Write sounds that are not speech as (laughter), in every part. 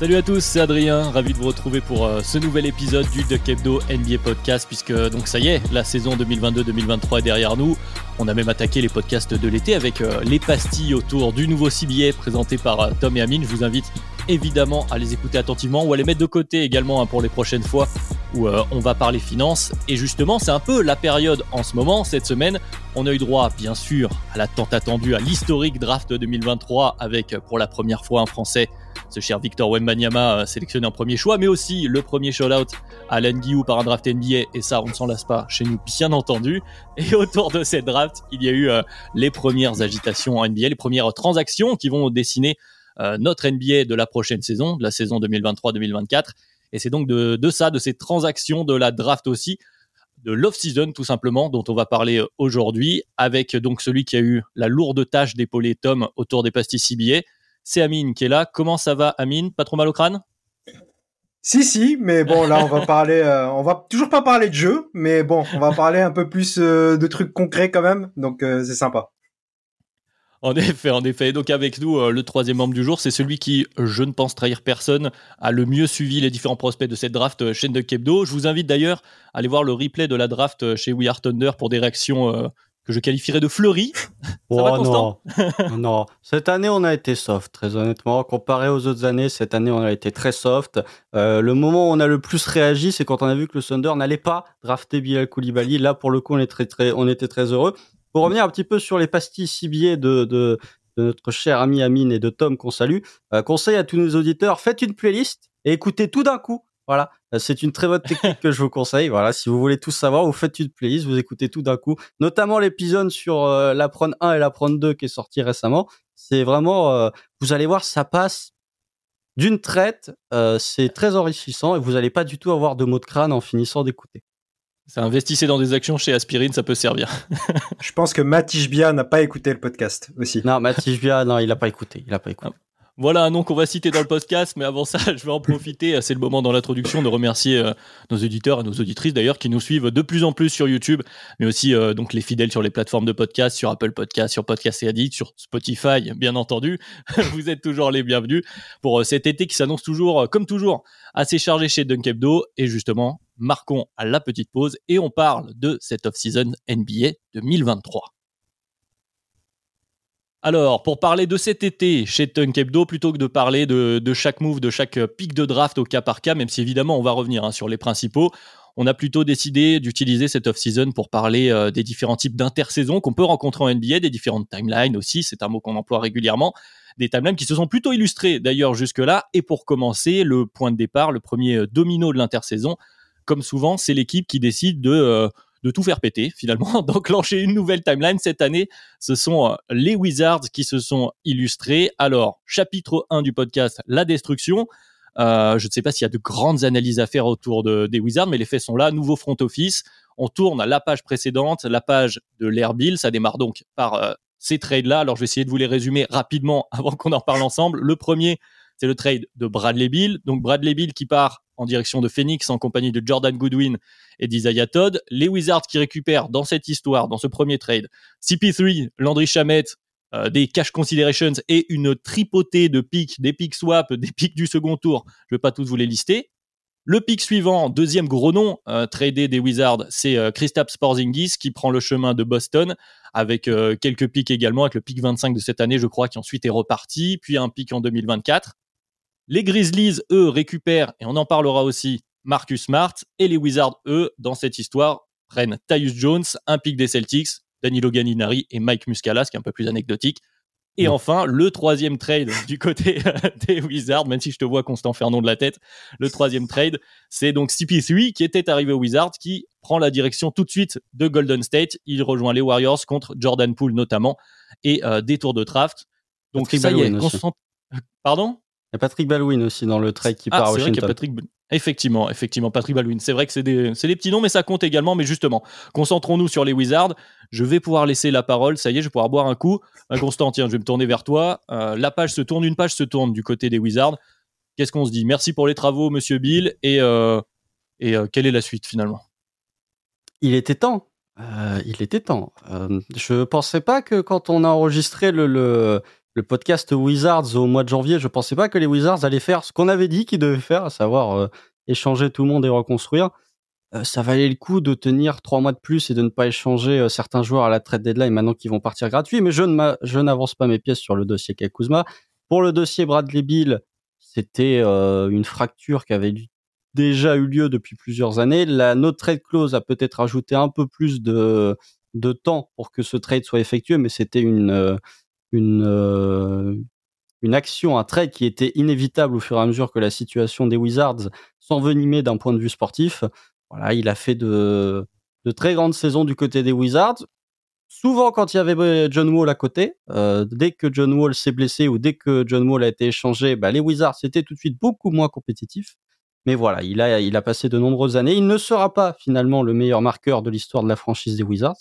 Salut à tous, c'est Adrien, ravi de vous retrouver pour euh, ce nouvel épisode du Duck Hebdo NBA Podcast, puisque donc ça y est, la saison 2022-2023 est derrière nous. On a même attaqué les podcasts de l'été avec euh, les pastilles autour du nouveau CBA présenté par euh, Tom et Amine. Je vous invite évidemment à les écouter attentivement ou à les mettre de côté également hein, pour les prochaines fois où euh, on va parler finances. Et justement, c'est un peu la période en ce moment, cette semaine. On a eu droit, bien sûr, à la tant attendue, à l'historique draft 2023 avec pour la première fois un Français ce cher Victor Wembanyama euh, sélectionné en premier choix, mais aussi le premier shout-out à Guillou par un draft NBA, et ça on ne s'en lasse pas chez nous bien entendu. Et (laughs) autour de cette draft, il y a eu euh, les premières agitations en NBA, les premières transactions qui vont dessiner euh, notre NBA de la prochaine saison, de la saison 2023-2024. Et c'est donc de, ça, de ces transactions, de la draft aussi, de l'off-season tout simplement, dont on va parler aujourd'hui, avec donc celui qui a eu la lourde tâche d'épauler Tom autour des pastilles CBA, c'est Amine qui est là. Comment ça va, Amine? Pas trop mal au crâne? Si, si, mais bon, là, on va parler, euh, on va toujours pas parler de jeu, mais bon, on va parler un peu plus euh, de trucs concrets quand même, donc euh, c'est sympa. En effet, en effet. Donc avec nous, le troisième membre du jour, c'est celui qui, je ne pense trahir personne, a le mieux suivi les différents prospects de cette draft chaîne de Kebdo. Je vous invite d'ailleurs à aller voir le replay de la draft chez We Are Thunder pour des réactions que je qualifierais de fleuries. (laughs) Ça va, non. (laughs) non, cette année on a été soft, très honnêtement. Comparé aux autres années, cette année on a été très soft. Euh, le moment où on a le plus réagi, c'est quand on a vu que le Thunder n'allait pas drafter Bilal Koulibaly. Là, pour le coup, on, est très, très, on était très heureux. Pour revenir un petit peu sur les pastilles ciblées de, notre cher ami Amine et de Tom qu'on salue, euh, conseil à tous nos auditeurs, faites une playlist et écoutez tout d'un coup. Voilà, euh, c'est une très bonne technique que je vous conseille. Voilà, si vous voulez tout savoir, vous faites une playlist, vous écoutez tout d'un coup, notamment l'épisode sur euh, la Prone 1 et la Prone 2 qui est sorti récemment. C'est vraiment, euh, vous allez voir, ça passe d'une traite. C'est très enrichissant et vous n'allez pas du tout avoir de mots de crâne en finissant d'écouter. Ça investissez dans des actions chez Aspirine, ça peut servir. (laughs) Je pense que Matij Bia n'a pas écouté le podcast aussi. Non, Matij Bia, non, il n'a pas écouté. Il a pas écouté. Voilà un nom qu'on va citer dans le podcast, mais avant ça, (laughs) je vais en profiter. C'est le moment dans l'introduction de remercier euh, nos éditeurs et nos auditrices d'ailleurs qui nous suivent de plus en plus sur YouTube, mais aussi euh, donc les fidèles sur les plateformes de podcast, sur Apple Podcast, sur Podcast et Addict, sur Spotify, bien entendu. (laughs) Vous êtes toujours les bienvenus pour euh, cet été qui s'annonce toujours, comme toujours, assez chargé chez Dunkebdo. Et justement, marquons à la petite pause et on parle de cette off-season NBA 2023. Alors, pour parler de cet été chez Tunkebdo, plutôt que de parler de, chaque move, de chaque pic de draft au cas par cas, même si évidemment on va revenir hein, sur les principaux, on a plutôt décidé d'utiliser cette off-season pour parler euh, des différents types d'intersaisons qu'on peut rencontrer en NBA, des différentes timelines aussi, c'est un mot qu'on emploie régulièrement, des timelines qui se sont plutôt illustrées d'ailleurs jusque-là. Et pour commencer, le point de départ, le premier domino de l'intersaison, comme souvent, c'est l'équipe qui décide de... Euh, tout faire péter finalement, (laughs) d'enclencher une nouvelle timeline. Cette année, ce sont euh, les Wizards qui se sont illustrés. Alors, chapitre 1 du podcast, la destruction. Euh, je ne sais pas s'il y a de grandes analyses à faire autour de, des Wizards, mais les faits sont là. Nouveau front office. On tourne à la page précédente, la page de l'Air Bill. Ça démarre donc par ces trades-là. Alors, je vais essayer de vous les résumer rapidement (laughs) avant qu'on en parle ensemble. Le premier, c'est le trade de Bradley Bill. Donc, Bradley Bill qui part en direction de Phoenix en compagnie de Jordan Goodwin et d'Isaiah Todd. Les Wizards qui récupèrent dans cette histoire, dans ce premier trade, CP3, Landry Shamet, euh, des cash considerations et une tripotée de picks, des picks swap, (laughs) des picks du second tour. Je ne vais pas tous vous les lister. Le pick suivant, deuxième gros nom euh, des Wizards, c'est euh, Kristaps Porzingis qui prend le chemin de Boston avec euh, quelques picks également, avec le pick 25 de cette année, je crois, qui ensuite est reparti, puis un pick en 2024. Les Grizzlies, eux, récupèrent, et on en parlera aussi, Marcus Smart. Et les Wizards, eux, dans cette histoire, prennent Tyus Jones, un pick des Celtics, Danilo Gallinari et Mike Muscala, ce qui est un peu plus anecdotique. Et enfin, le troisième trade du côté (laughs) des Wizards, même si je te vois Constant Fernon de la tête, le troisième trade, c'est donc CP3 qui était arrivé aux Wizards, qui prend la direction tout de suite de Golden State. Il rejoint les Warriors contre Jordan Poole notamment et euh, des tours de draft. Donc Patrick ça y est, Pardon? Il y a Patrick Baldwin aussi dans le trade qui ah, part à vrai y a. Patrick. Effectivement, effectivement, Patrick Baldwin. C'est vrai que c'est des, c'est des petits noms, mais ça compte également. Mais justement, concentrons-nous sur les Wizards. Je vais pouvoir laisser la parole. Ça y est, je vais pouvoir boire un coup. Euh, Constant, tiens, je vais me tourner vers toi. Euh, la page se tourne, une page se tourne du côté des Wizards. Qu'est-ce qu'on se dit? Merci pour les travaux, Monsieur Bill. Et, euh, et euh, quelle est la suite finalement? Il était temps. Il était temps. Je pensais pas que quand on a enregistré le, le, le podcast Wizards au mois de janvier, je pensais pas que les Wizards allaient faire ce qu'on avait dit qu'ils devaient faire, à savoir euh, échanger tout le monde et reconstruire. Euh, ça valait le coup de tenir trois mois de plus et de ne pas échanger euh, certains joueurs à la trade deadline maintenant qu'ils vont partir gratuits. Mais je ne n'avance pas mes pièces sur le dossier Kyle Kuzma. Pour le dossier Bradley Bill, c'était une fracture qui avait déjà eu lieu depuis plusieurs années. La no trade clause a peut-être ajouté un peu plus de, temps pour que ce trade soit effectué, mais c'était une, une, euh, une action, un trade qui était inévitable au fur et à mesure que la situation des Wizards s'envenimait d'un point de vue sportif. Voilà, il a fait de, de très grandes saisons du côté des Wizards. Souvent, quand il y avait euh, John Wall à côté, euh, dès que John Wall s'est blessé ou dès que John Wall a été échangé, bah, les Wizards étaient tout de suite beaucoup moins compétitifs. Mais voilà, il a, il a passé de nombreuses années. Il ne sera pas finalement le meilleur marqueur de l'histoire de la franchise des Wizards,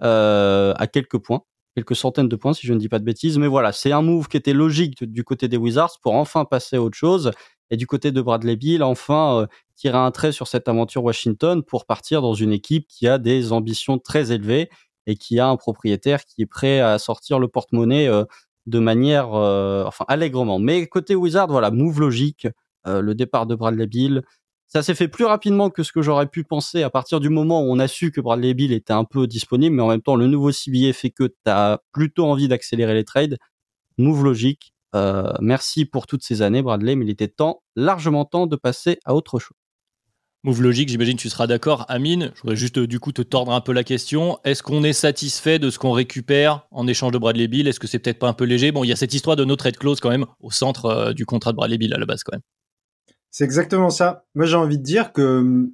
à quelques points, quelques centaines de points si je ne dis pas de bêtises. Mais voilà, c'est un move qui était logique du côté des Wizards pour enfin passer à autre chose. Et du côté de Bradley Beal, enfin euh, tirer un trait sur cette aventure Washington pour partir dans une équipe qui a des ambitions très élevées et qui a un propriétaire qui est prêt à sortir le porte-monnaie euh, de manière, euh, enfin allègrement. Mais côté Wizard, voilà, move logique, le départ de Bradley Beal. Ça s'est fait plus rapidement que ce que j'aurais pu penser à partir du moment où on a su que Bradley Beal était un peu disponible, mais en même temps, le nouveau CBA fait que tu as plutôt envie d'accélérer les trades. Move logique. Euh, merci pour toutes ces années, Bradley, mais il était temps, largement temps de passer à autre chose. Move logique, j'imagine tu seras d'accord. Amine, je voudrais juste euh, du coup te tordre un peu la question. Est-ce qu'on est satisfait de ce qu'on récupère en échange de Bradley Bill Est-ce que c'est peut-être pas un peu léger? Bon, il y a cette histoire de no trade clause quand même au centre euh, du contrat de Bradley Bill à la base quand même. C'est exactement ça. Moi, j'ai envie de dire que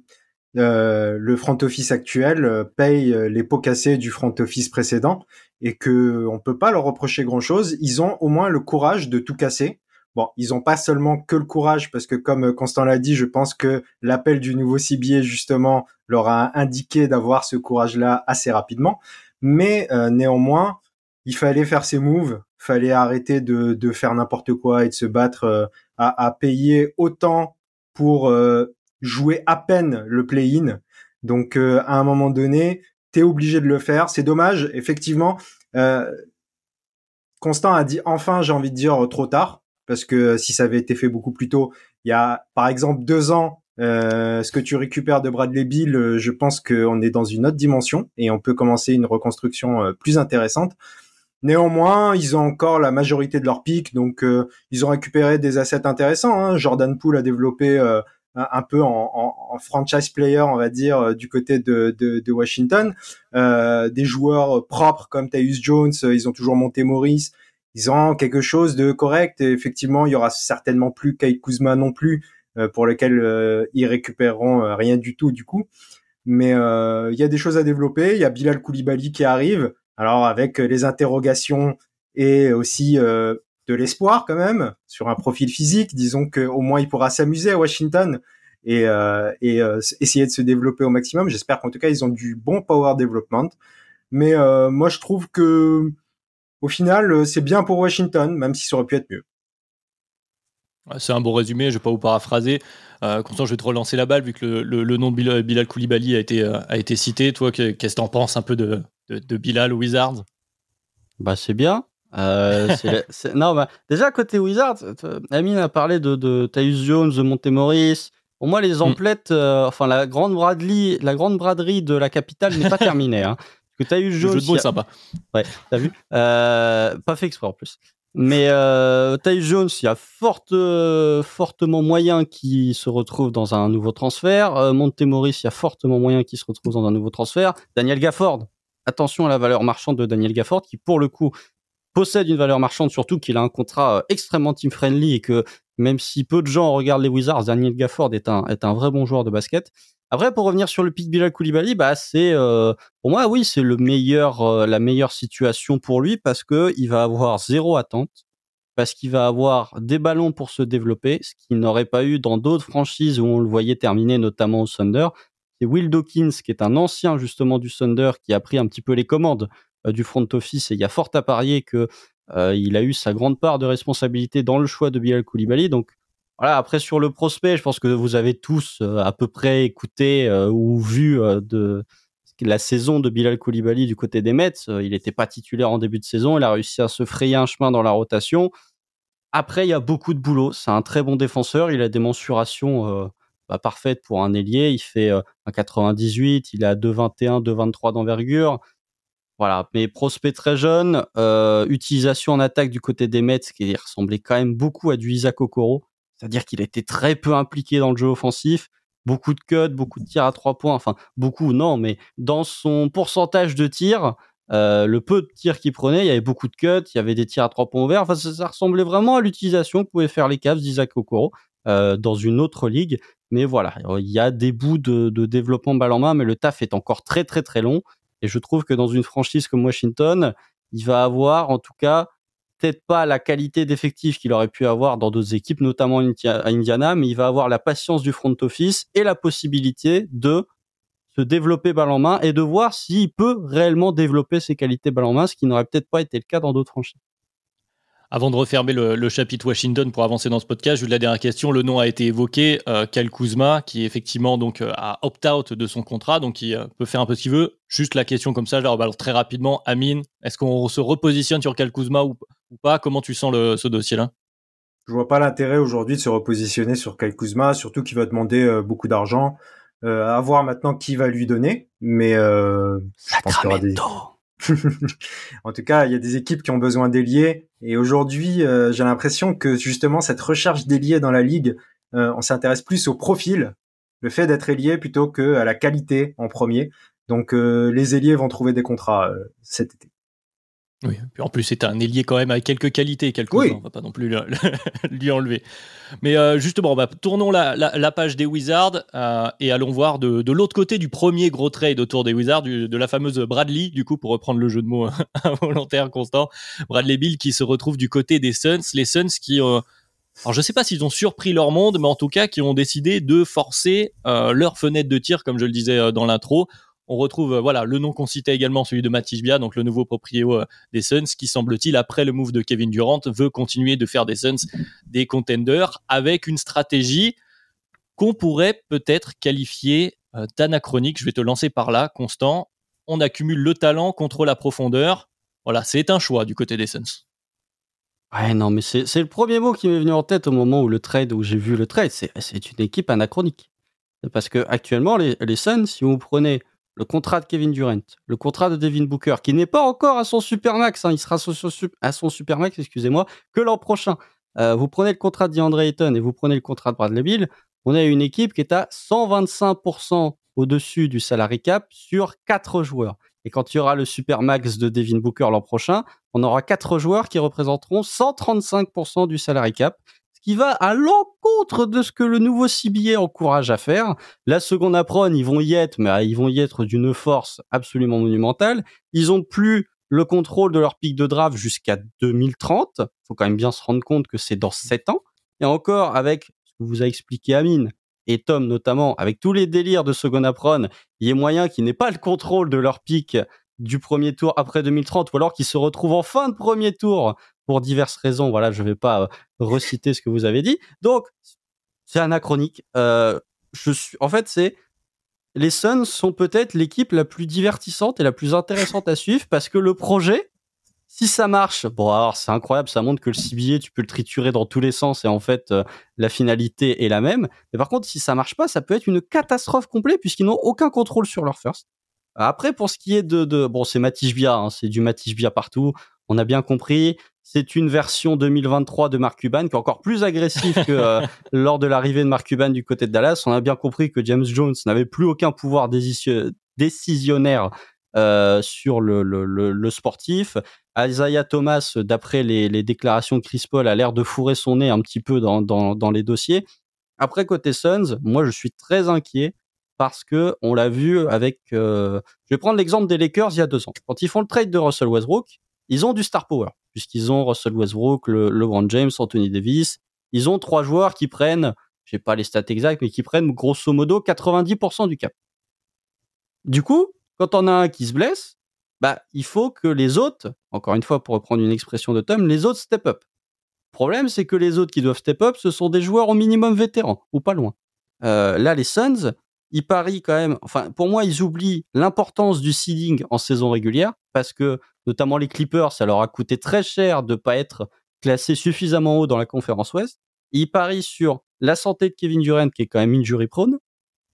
euh, le front office actuel euh, paye euh, les pots cassés du front office précédent et que on peut pas leur reprocher grand chose. Ils ont au moins le courage de tout casser. Bon, ils ont pas seulement que le courage parce que comme Constant l'a dit, je pense que l'appel du nouveau CBA justement leur a indiqué d'avoir ce courage-là assez rapidement. Mais néanmoins, il fallait faire ses moves, fallait arrêter de, faire n'importe quoi et de se battre à, à payer autant pour euh, jouer à peine le play-in. Donc euh, à un moment donné, t'es obligé de le faire. C'est dommage, effectivement. Euh, Constant a dit enfin, j'ai envie de dire trop tard, parce que si ça avait été fait beaucoup plus tôt, il y a par exemple deux ans, euh, ce que tu récupères de Bradley Bill, euh, je pense qu'on est dans une autre dimension et on peut commencer une reconstruction euh, plus intéressante. Néanmoins, ils ont encore la majorité de leurs pics, donc euh, ils ont récupéré des assets intéressants. Hein. Jordan Poole a développé euh, un, peu en, franchise player, on va dire, euh, du côté de, Washington. Euh, des joueurs propres comme Tyus Jones, ils ont toujours monté Maurice. Ils ont quelque chose de correct. Et effectivement, il y aura certainement plus Kyle Kuzma non plus, pour lequel ils récupéreront rien du tout du coup. Mais il y a des choses à développer. Il y a Bilal Koulibaly qui arrive. Alors avec les interrogations et aussi euh, de l'espoir quand même sur un profil physique, disons qu'au moins il pourra s'amuser à Washington et, euh, euh, essayer de se développer au maximum. J'espère qu'en tout cas ils ont du bon power development. Mais euh, moi je trouve que au final c'est bien pour Washington, même si ça aurait pu être mieux. C'est un bon résumé, je vais pas vous paraphraser. Euh, Constant, je vais te relancer la balle vu que le, nom de Bilal, Koulibaly a été, euh, cité. Toi, qu'est-ce que t'en penses un peu de, de, de Bilal Wizards Bah c'est bien. Euh, (laughs) non, bah, déjà côté Wizards, Amine a parlé de, de Tyus Jones, de Montemoris. Pour moi, les emplettes, euh, enfin la grande Bradley, la grande braderie de la capitale n'est pas (laughs) terminée. Hein. Parce que Tyus Jones, le jeu de mots a... est sympa. Ouais, t'as vu? Euh, Pas fait exprès en plus. Mais euh, Jones, il y a forte, euh, fortement moyen qu'il se retrouve dans un nouveau transfert. Euh, Montemoris, il y a fortement moyen qu'il se retrouve dans un nouveau transfert. Daniel Gafford, attention à la valeur marchande de Daniel Gafford, qui pour le coup possède une valeur marchande, surtout qu'il a un contrat extrêmement team friendly et que même si peu de gens regardent les Wizards, Daniel Gafford est un, est un vrai bon joueur de basket. Après, pour revenir sur le pic Bilal Koulibaly, bah c'est pour moi oui c'est le meilleur la meilleure situation pour lui parce que il va avoir zéro attente, parce qu'il va avoir des ballons pour se développer, ce qu'il n'aurait pas eu dans d'autres franchises où on le voyait terminer, notamment au Thunder. C'est Will Dawkins, qui est un ancien justement du Thunder, qui a pris un petit peu les commandes euh, du front office, et il y a fort à parier que euh, il a eu sa grande part de responsabilité dans le choix de Bilal Koulibaly. Donc voilà, après sur le prospect, je pense que vous avez tous euh, à peu près écouté ou vu de la saison de Bilal Koulibaly du côté des Mets. Il n'était pas titulaire en début de saison. Il a réussi à se frayer un chemin dans la rotation. Après, il y a beaucoup de boulot. C'est un très bon défenseur. Il a des mensurations bah, parfaites pour un ailier. Il fait un 98. Il a 2,21, 2,23 d'envergure. Voilà, mais prospect très jeune, utilisation en attaque du côté des Mets qui ressemblait quand même beaucoup à du Isaac Okoro, c'est-à-dire qu'il était très peu impliqué dans le jeu offensif beaucoup de cuts, beaucoup de tirs à trois points, enfin beaucoup non, mais dans son pourcentage de tirs, euh, le peu de tirs qu'il prenait, il y avait beaucoup de cuts, il y avait des tirs à trois points ouverts, ça, ressemblait vraiment à l'utilisation que pouvaient faire les Cavs d'Isaac Okoro euh, dans une autre ligue. Mais voilà, il y a des bouts de, de développement balle en main, mais le taf est encore très très très long. Et je trouve que dans une franchise comme Washington, il va avoir en tout cas peut-être pas la qualité d'effectif qu'il aurait pu avoir dans d'autres équipes, notamment à Indiana, mais il va avoir la patience du front office et la possibilité de se développer balle en main et de voir s'il peut réellement développer ses qualités balle en main, ce qui n'aurait peut-être pas été le cas dans d'autres franchises. Avant de refermer le, chapitre Washington pour avancer dans ce podcast, je la dernière question. Le nom a été évoqué, euh, Kuzma, qui effectivement donc euh, a opt-out de son contrat, donc il euh, peut faire un peu ce qu'il veut. Juste la question comme ça, alors, très rapidement, Amine, est-ce qu'on se repositionne sur Kyle Kuzma ou, pas? Comment tu sens ce dossier-là? Je vois pas l'intérêt aujourd'hui de se repositionner sur Kyle Kuzma, surtout qu'il va demander beaucoup d'argent. à voir maintenant qui va lui donner, mais je pense qu'il y (laughs) en tout cas, il y a des équipes qui ont besoin d'ailiers. Et aujourd'hui, euh, j'ai l'impression que justement, cette recherche d'ailiers dans la ligue, euh, on s'intéresse plus au profil, le fait d'être ailier plutôt que à la qualité en premier. Donc, euh, les ailiers vont trouver des contrats cet été. Oui, puis en plus c'est un ailier quand même avec quelques qualités, quelques oui. on va pas non plus (laughs) lui enlever. Mais euh, justement, bah, tournons la, page des Wizards euh, et allons voir de, l'autre côté du premier gros trade autour des Wizards, de la fameuse Bradley, du coup pour reprendre le jeu de mots (laughs) involontaire constant, Bradley Bill qui se retrouve du côté des Suns, les Suns qui euh, alors je sais pas s'ils ont surpris leur monde, mais en tout cas qui ont décidé de forcer leur fenêtre de tir, comme je le disais dans l'intro, on retrouve euh, voilà le nom qu'on citait également, celui de Matisse Bia, donc le nouveau propriétaire euh, des Suns, qui semble-t-il après le move de Kevin Durant veut continuer de faire des Suns des contenders avec une stratégie qu'on pourrait peut-être qualifier euh, d'anachronique. Je vais te lancer par là, Constant. On accumule le talent contre la profondeur. Voilà, c'est un choix du côté des Suns. Ouais, non, mais c'est le premier mot qui m'est venu en tête au moment où le trade, où j'ai vu le trade. C'est une équipe anachronique. Parce que actuellement, les, les Suns, si vous prenez le contrat de Kevin Durant, le contrat de Devin Booker, qui n'est pas encore à son supermax, hein, il sera à son supermax, excusez-moi, que l'an prochain. Euh, vous prenez le contrat de DeAndre Ayton et vous prenez le contrat de Bradley Bill, on a une équipe qui est à 125% au-dessus du salary cap sur 4 joueurs. Et quand il y aura le supermax de Devin Booker l'an prochain, on aura 4 joueurs qui représenteront 135% du salary cap qui va à l'encontre de ce que le nouveau CBA encourage à faire. La seconde apron, ils vont y être, mais ah, ils vont y être d'une force absolument monumentale. Ils ont plus le contrôle de leur pic de draft jusqu'à 2030. Faut quand même bien se rendre compte que c'est dans 7 ans. Et encore, avec ce que vous a expliqué Amine, et Tom notamment, avec tous les délires de second apron, il y a moyen qu'ils n'aient pas le contrôle de leur pic du premier tour après 2030, ou alors qu'ils se retrouvent en fin de premier tour pour diverses raisons. Voilà, je vais pas euh, reciter ce que vous avez dit. Donc, c'est anachronique. Euh, je suis, en fait, c'est les Suns sont peut-être l'équipe la plus divertissante et la plus intéressante à suivre parce que le projet, si ça marche, bon alors c'est incroyable, ça montre que le CBA tu peux le triturer dans tous les sens et en fait euh, la finalité est la même. Mais par contre, si ça marche pas, ça peut être une catastrophe complète puisqu'ils n'ont aucun contrôle sur leur first. Après, pour ce qui est de, de bon, c'est Matisse Bia, hein, c'est du Matisse Bia partout. On a bien compris. C'est une version 2023 de Mark Cuban qui est encore plus agressive que euh, (laughs) lors de l'arrivée de Mark Cuban du côté de Dallas. On a bien compris que James Jones n'avait plus aucun pouvoir décisionnaire sur le, le, le, sportif. Isaiah Thomas, d'après les, les, déclarations de Chris Paul, a l'air de fourrer son nez un petit peu dans, dans, dans les dossiers. Après côté Suns, moi je suis très inquiet parce que on l'a vu avec. je vais prendre l'exemple des Lakers il y a deux ans. Quand ils font le trade de Russell Westbrook, ils ont du star power puisqu'ils ont Russell Westbrook, le, LeBron James, Anthony Davis. Ils ont trois joueurs qui prennent, je sais pas les stats exacts, mais qui prennent grosso modo 90% du cap. Du coup, quand on a un qui se blesse, bah, il faut que les autres, encore une fois pour reprendre une expression de Tom, les autres step up. Le problème, c'est que les autres qui doivent step up, ce sont des joueurs au minimum vétérans, ou pas loin. Euh, là, les Suns, ils parient quand même, enfin, pour moi, ils oublient l'importance du seeding en saison régulière, parce que, notamment les Clippers, ça leur a coûté très cher de pas être classé suffisamment haut dans la conférence Ouest. Ils parient sur la santé de Kevin Durant, qui est quand même injury prone.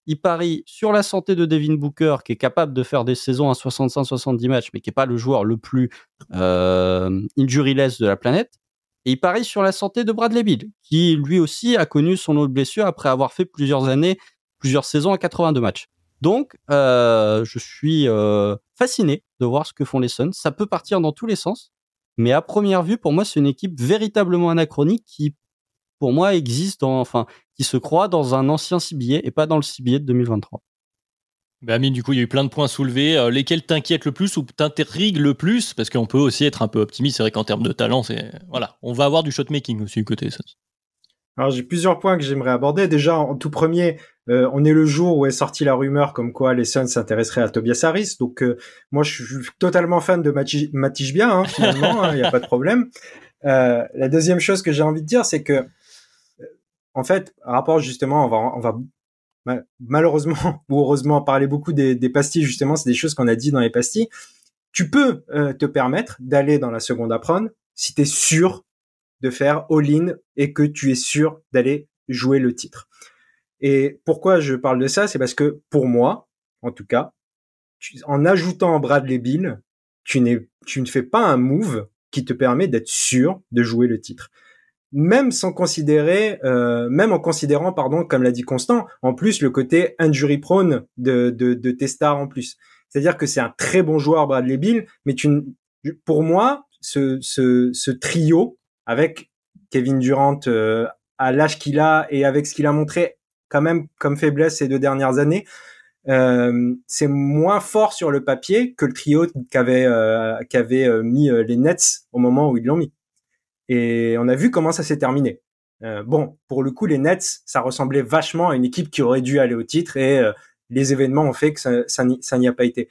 Ils parient sur la santé de Devin Booker, qui est capable de faire des saisons à 65-70 matchs, mais qui n'est pas le joueur le plus euh, injuryless de la planète. Et il parie sur la santé de Bradley Bill, qui lui aussi a connu son autre blessure après avoir fait plusieurs années plusieurs saisons à 82 matchs. Donc, euh, je suis euh, fasciné de voir ce que font les Suns. Ça peut partir dans tous les sens, mais à première vue, pour moi, c'est une équipe véritablement anachronique qui, pour moi, existe, enfin, qui se croit dans un ancien CBA et pas dans le CBA de 2023. Ben Amine, du coup, il y a eu plein de points soulevés. Euh, lesquels t'inquiètent le plus ou t'intriguent le plus? Parce qu'on peut aussi être un peu optimiste. C'est vrai qu'en termes de talent, c'est voilà, on va avoir du shotmaking aussi du côté Suns. Alors j'ai plusieurs points que j'aimerais aborder. Déjà, en tout premier, euh, on est le jour où est sortie la rumeur comme quoi les Suns s'intéresseraient à Tobias Harris. Donc euh, moi, je suis totalement fan de Matij bien, hein, finalement, il hein, n'y a pas de problème. Euh, la deuxième chose que j'ai envie de dire, c'est que, en fait, rapport justement, on va, on va malheureusement (laughs) ou heureusement parler beaucoup des, des pastilles. Justement, c'est des choses qu'on a dit dans les pastilles. Tu peux te permettre d'aller dans la seconde apron si tu es sûr de faire all-in et que tu es sûr d'aller jouer le titre. Et pourquoi je parle de ça, c'est parce que pour moi, en tout cas, en ajoutant Bradley Bill, tu, ne fais pas un move qui te permet d'être sûr de jouer le titre. Même sans considérer, euh, même en considérant, pardon, comme l'a dit Constant, en plus le côté injury prone de, de, tes stars en plus. C'est-à-dire que c'est un très bon joueur Bradley Bill, mais tu, pour moi, ce trio avec Kevin Durant euh, à l'âge qu'il a et avec ce qu'il a montré quand même comme faiblesse ces deux dernières années, euh, c'est moins fort sur le papier que le trio qu'avait euh, qu'avait euh, mis les Nets au moment où ils l'ont mis. Et on a vu comment ça s'est terminé. bon, pour le coup, les Nets, ça ressemblait vachement à une équipe qui aurait dû aller au titre et les événements ont fait que ça, ça n'y a pas été.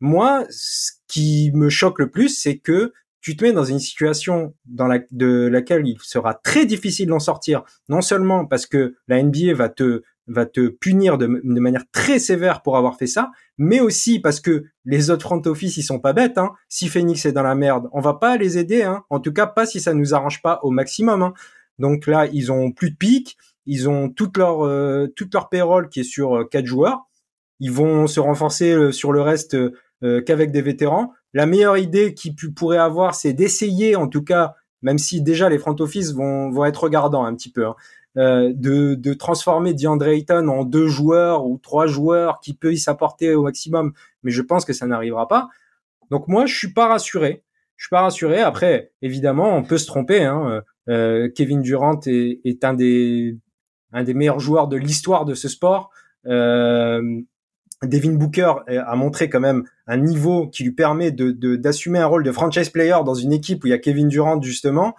Moi, ce qui me choque le plus, c'est que tu te mets dans une situation dans la, de laquelle il sera très difficile d'en sortir, non seulement parce que la NBA va te va te punir de, de, manière très sévère pour avoir fait ça, mais aussi parce que les autres front office ils sont pas bêtes. Hein. Si Phoenix est dans la merde, on va pas les aider. Hein. En tout cas, pas si ça nous arrange pas au maximum. Hein. Donc là, ils ont plus de pics, ils ont toute leur euh, toute leur payroll qui est sur euh, quatre joueurs. Ils vont se renforcer euh, sur le reste qu'avec des vétérans la meilleure idée qu'ils pourraient avoir, c'est d'essayer, en tout cas, même si déjà les front office vont, vont être regardants un petit peu, hein, euh, de, de transformer DeAndre Ayton en deux joueurs ou trois joueurs qui peuvent y s'apporter au maximum. Mais je pense que ça n'arrivera pas. Donc moi, je suis pas rassuré. Je suis pas rassuré. Après, évidemment, on peut se tromper. Hein. Euh, Kevin Durant est, est, un des un des meilleurs joueurs de l'histoire de ce sport. Euh, Devin Booker a montré quand même un niveau qui lui permet de d'assumer un rôle de franchise player dans une équipe où il y a Kevin Durant justement.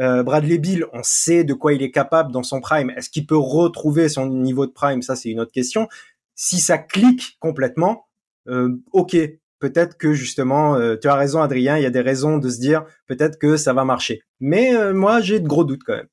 Euh, Bradley Bill, on sait de quoi il est capable dans son prime. Est-ce qu'il peut retrouver son niveau de prime? Ça, c'est une autre question. Si ça clique complètement, euh, ok, peut-être que justement, euh, tu as raison, Adrien. Il y a des raisons de se dire peut-être que ça va marcher. Mais euh, moi, j'ai de gros doutes quand même.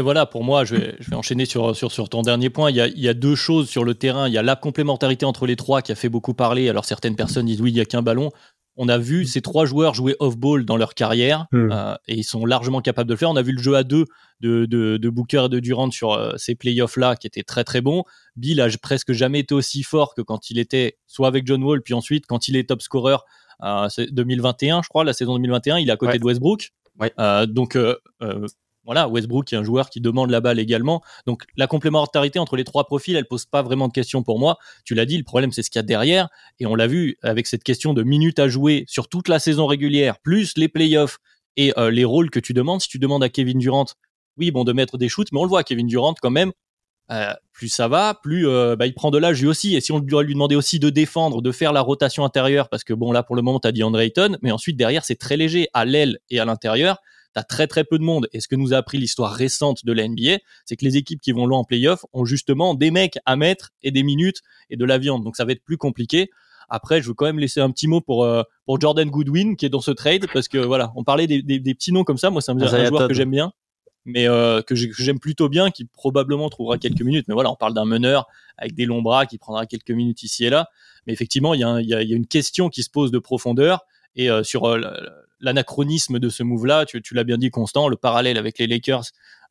Voilà, pour moi, je vais, je vais enchaîner sur, sur, sur ton dernier point. Il y, a, il y, a, deux choses sur le terrain. Il y a la complémentarité entre les trois qui a fait beaucoup parler. Alors, certaines personnes disent oui, il n'y a qu'un ballon. On a vu ces trois joueurs jouer off-ball dans leur carrière hmm. euh, et ils sont largement capables de le faire. On a vu le jeu à deux de, de, de Booker et de Durant sur euh, ces playoffs-là qui étaient très très bons. Bill a presque jamais été aussi fort que quand il était soit avec John Wall, puis ensuite quand il est top scorer euh, 2021, je crois, la saison 2021, il est à côté de Westbrook. Ouais. Euh, donc, voilà, Westbrook est un joueur qui demande la balle également. Donc la complémentarité entre les trois profils, elle pose pas vraiment de questions pour moi. Tu l'as dit, le problème c'est ce qu'il y a derrière. Et on l'a vu avec cette question de minutes à jouer sur toute la saison régulière, plus les playoffs et euh, les rôles que tu demandes. Si tu demandes à Kevin Durant, oui, bon, de mettre des shoots, mais on le voit, Kevin Durant quand même, euh, plus ça va, plus euh, bah, il prend de l'âge lui aussi. Et si on doit lui demander aussi de défendre, de faire la rotation intérieure, parce que bon là pour le moment tu as dit Andre Ayton, mais ensuite derrière c'est très léger à l'aile et à l'intérieur tu très très peu de monde. Et ce que nous a appris l'histoire récente de la NBA, c'est que les équipes qui vont loin en playoff ont justement des mecs à mettre et des minutes et de la viande. Donc ça va être plus compliqué. Après, je veux quand même laisser un petit mot pour euh, pour Jordan Goodwin qui est dans ce trade parce que voilà, on parlait des, des, petits noms comme ça. Moi, c'est un, un joueur que j'aime bien, mais euh, que j'aime plutôt bien, qui probablement trouvera quelques minutes. Mais voilà, on parle d'un meneur avec des longs bras qui prendra quelques minutes ici et là. Mais effectivement, il y a, il y a, une question qui se pose de profondeur et euh, sur l'anachronisme de ce move-là, tu, l'as bien dit, Constant, le parallèle avec les Lakers,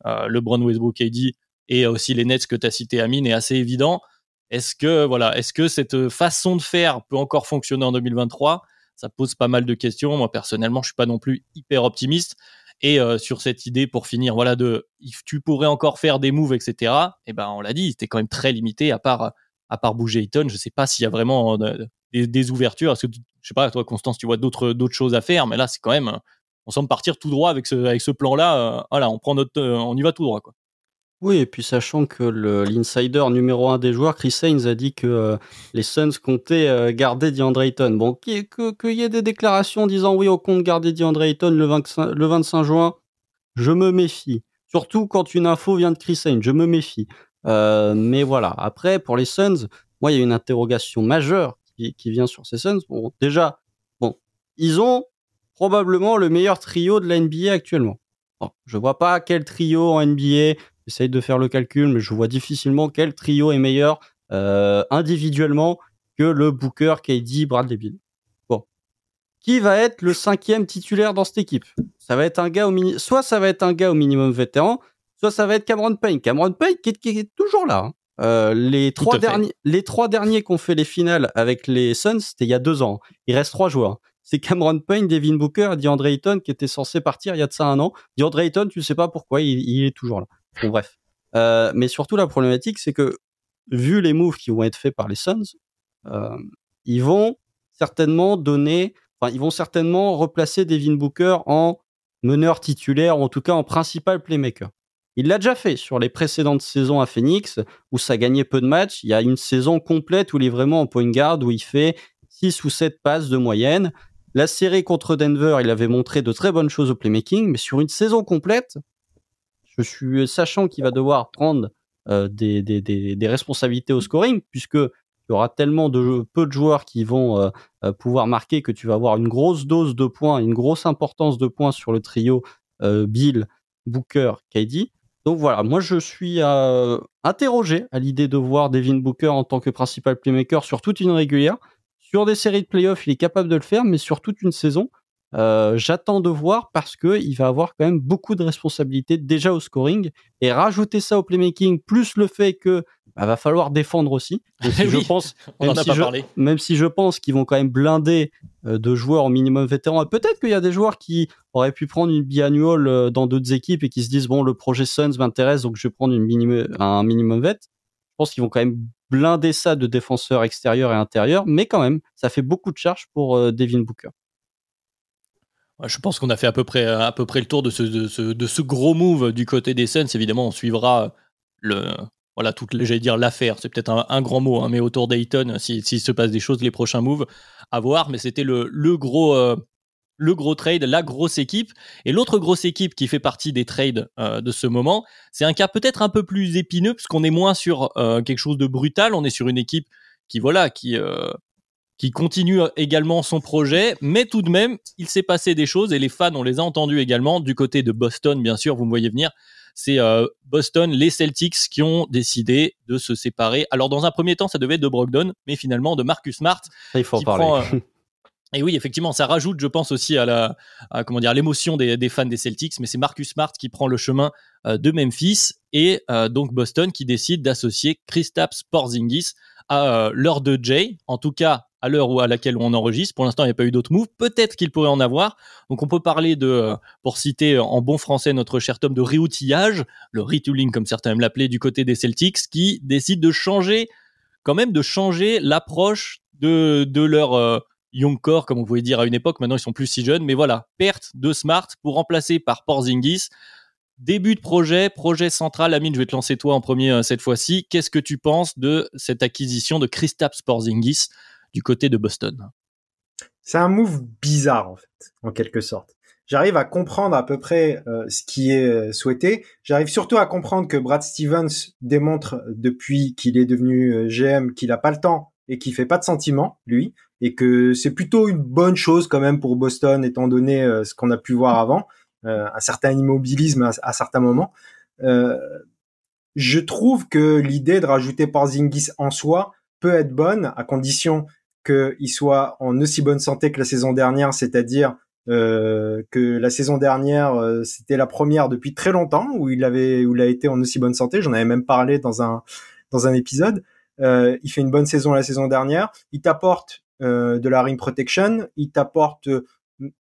euh, LeBron, Westbrook, KD et aussi les Nets que tu as cité, Amine, est assez évident. Est-ce que, voilà, est-ce que cette façon de faire peut encore fonctionner en 2023 Ça pose pas mal de questions. Moi, personnellement, je suis pas non plus hyper optimiste. Et euh, sur cette idée, pour finir, voilà, de tu pourrais encore faire des moves, etc. Eh ben, on l'a dit, c'était quand même très limité, à part à part bouger Eton. Je sais pas s'il y a vraiment euh, des, ouvertures. Est-ce que, je sais pas, toi, Constance, tu vois d'autres, choses à faire, mais là, c'est quand même, on semble partir tout droit avec ce, avec ce plan-là. Euh, voilà, on prend notre, euh, on y va tout droit, quoi. Oui, et puis sachant que l'insider numéro un des joueurs, Chris Haynes, a dit que euh, les Suns comptaient garder DeAndre Ayton. Bon, qu'il y ait des déclarations disant oui, on compte garder DeAndre Ayton le 25, le 25 juin, je me méfie. Surtout quand une info vient de Chris Haynes, je me méfie. mais voilà, après, pour les Suns, moi, il y a une interrogation majeure qui, vient sur ces Suns. Bon, déjà, bon, ils ont probablement le meilleur trio de la NBA actuellement. Je vois pas quel trio en NBA. J'essaye de faire le calcul, mais je vois difficilement quel trio est meilleur euh, individuellement que le Booker, KD, Bradley Bill. Bon, qui va être le cinquième titulaire dans cette équipe? Ça va être un gars au mini... soit ça va être un gars au minimum vétéran, soit ça va être Cameron Payne. Cameron Payne qui est, toujours là. Hein. Euh, les, trois derniers, les trois derniers qui ont fait les finales avec les Suns, c'était il y a deux ans. Il reste trois joueurs. C'est Cameron Payne, Devin Booker et DeAndre Ayton qui étaient censés partir il y a de ça un an. DeAndre Ayton, tu sais pas pourquoi, il, est toujours là. Bon, bref. Euh, mais surtout, la problématique, c'est que vu les moves qui vont être faits par les Suns, euh, ils vont certainement donner, enfin, ils vont certainement replacer Devin Booker en meneur titulaire, ou en tout cas en principal playmaker. Il l'a déjà fait sur les précédentes saisons à Phoenix, où ça gagnait peu de matchs. Il y a une saison complète où il est vraiment en point guard, où il fait 6 ou 7 passes de moyenne. La série contre Denver, il avait montré de très bonnes choses au playmaking, mais sur une saison complète, je suis sachant qu'il va devoir prendre euh, des, responsabilités au scoring, puisque il y aura tellement peu de joueurs qui vont euh, euh, pouvoir marquer que tu vas avoir une grosse dose de points, une grosse importance de points sur le trio Bill, Booker, KD. Donc voilà, moi je suis euh, interrogé à l'idée de voir Devin Booker en tant que principal playmaker sur toute une régulière. Sur des séries de playoffs, il est capable de le faire, mais sur toute une saison, euh, j'attends de voir parce que il va avoir quand même beaucoup de responsabilités déjà au scoring et rajouter ça au playmaking plus le fait que bah, va falloir défendre aussi. (laughs) Même si je pense, même, si je, même si je pense qu'ils vont quand même blinder de joueurs au minimum vétérans. Peut-être qu'il y a des joueurs qui auraient pu prendre une biannual euh, dans d'autres équipes et qui se disent bon le projet Suns m'intéresse donc je vais prendre une minimum, un minimum vet. Je pense qu'ils vont quand même blinder ça de défenseurs extérieurs et intérieurs, mais quand même ça fait beaucoup de charges pour Devin Booker. Je pense qu'on a fait à peu près, à peu près le tour de ce, de ce, de ce gros move du côté des Suns. Évidemment, on suivra le, voilà, toute, j'allais dire l'affaire, c'est peut-être un, grand mot, hein, mais autour d'Ayton, s'il se passe des choses, les prochains moves à voir. Mais c'était le, le, gros, euh, le gros trade, la grosse équipe. Et l'autre grosse équipe qui fait partie des trades euh, de ce moment, c'est un cas peut-être un peu plus épineux, puisqu'on est moins sur euh, quelque chose de brutal. On est sur une équipe qui, voilà, qui qui continue également son projet, mais tout de même, il s'est passé des choses et les fans, on les a entendus également du côté de Boston, bien sûr, vous me voyez venir. C'est euh, Boston, les Celtics qui ont décidé de se séparer. Alors dans un premier temps, ça devait être de Brogdon, mais finalement de Marcus Smart. il faut en parler. Euh, et oui, effectivement, ça rajoute, je pense aussi à la, comment dire, l'émotion des, fans des Celtics. Mais c'est Marcus Smart qui prend le chemin euh, de Memphis et donc Boston qui décide d'associer Kristaps Porzingis à l'heure de Jay. En tout cas, à l'heure à laquelle on enregistre. Pour l'instant, il n'y a pas eu d'autres moves. Peut-être qu'il pourrait en avoir. Donc, on peut parler de, euh, pour citer en bon français notre cher Tom, de réoutillage, le retooling comme certains aiment l'appeler, du côté des Celtics, qui décide de changer, quand même, de changer l'approche de, de leur euh, young core, comme on pouvait dire à une époque. Maintenant, ils sont plus si jeunes. Mais voilà, perte de Smart pour remplacer par Porzingis. Début de projet, projet central. Amine, je vais te lancer toi en premier euh, cette fois-ci. Qu'est-ce que tu penses de cette acquisition de Kristaps Porzingis? Du côté de Boston C'est un move bizarre en fait, en quelque sorte. J'arrive à comprendre à peu près euh, ce qui est euh, souhaité. J'arrive surtout à comprendre que Brad Stevens démontre depuis qu'il est devenu GM qu'il n'a pas le temps et qu'il fait pas de sentiments, lui, et que c'est plutôt une bonne chose quand même pour Boston étant donné ce qu'on a pu voir avant. Euh, un certain immobilisme à, certains moments. Euh, je trouve que l'idée de rajouter Porzingis en soi peut être bonne à condition qu'il soit en aussi bonne santé que la saison dernière, c'est-à-dire euh, que la saison dernière c'était la première depuis très longtemps où il avait où il a été en aussi bonne santé. J'en avais même parlé dans un dans un épisode. il fait une bonne saison la saison dernière. Il t'apporte de la ring protection. Il t'apporte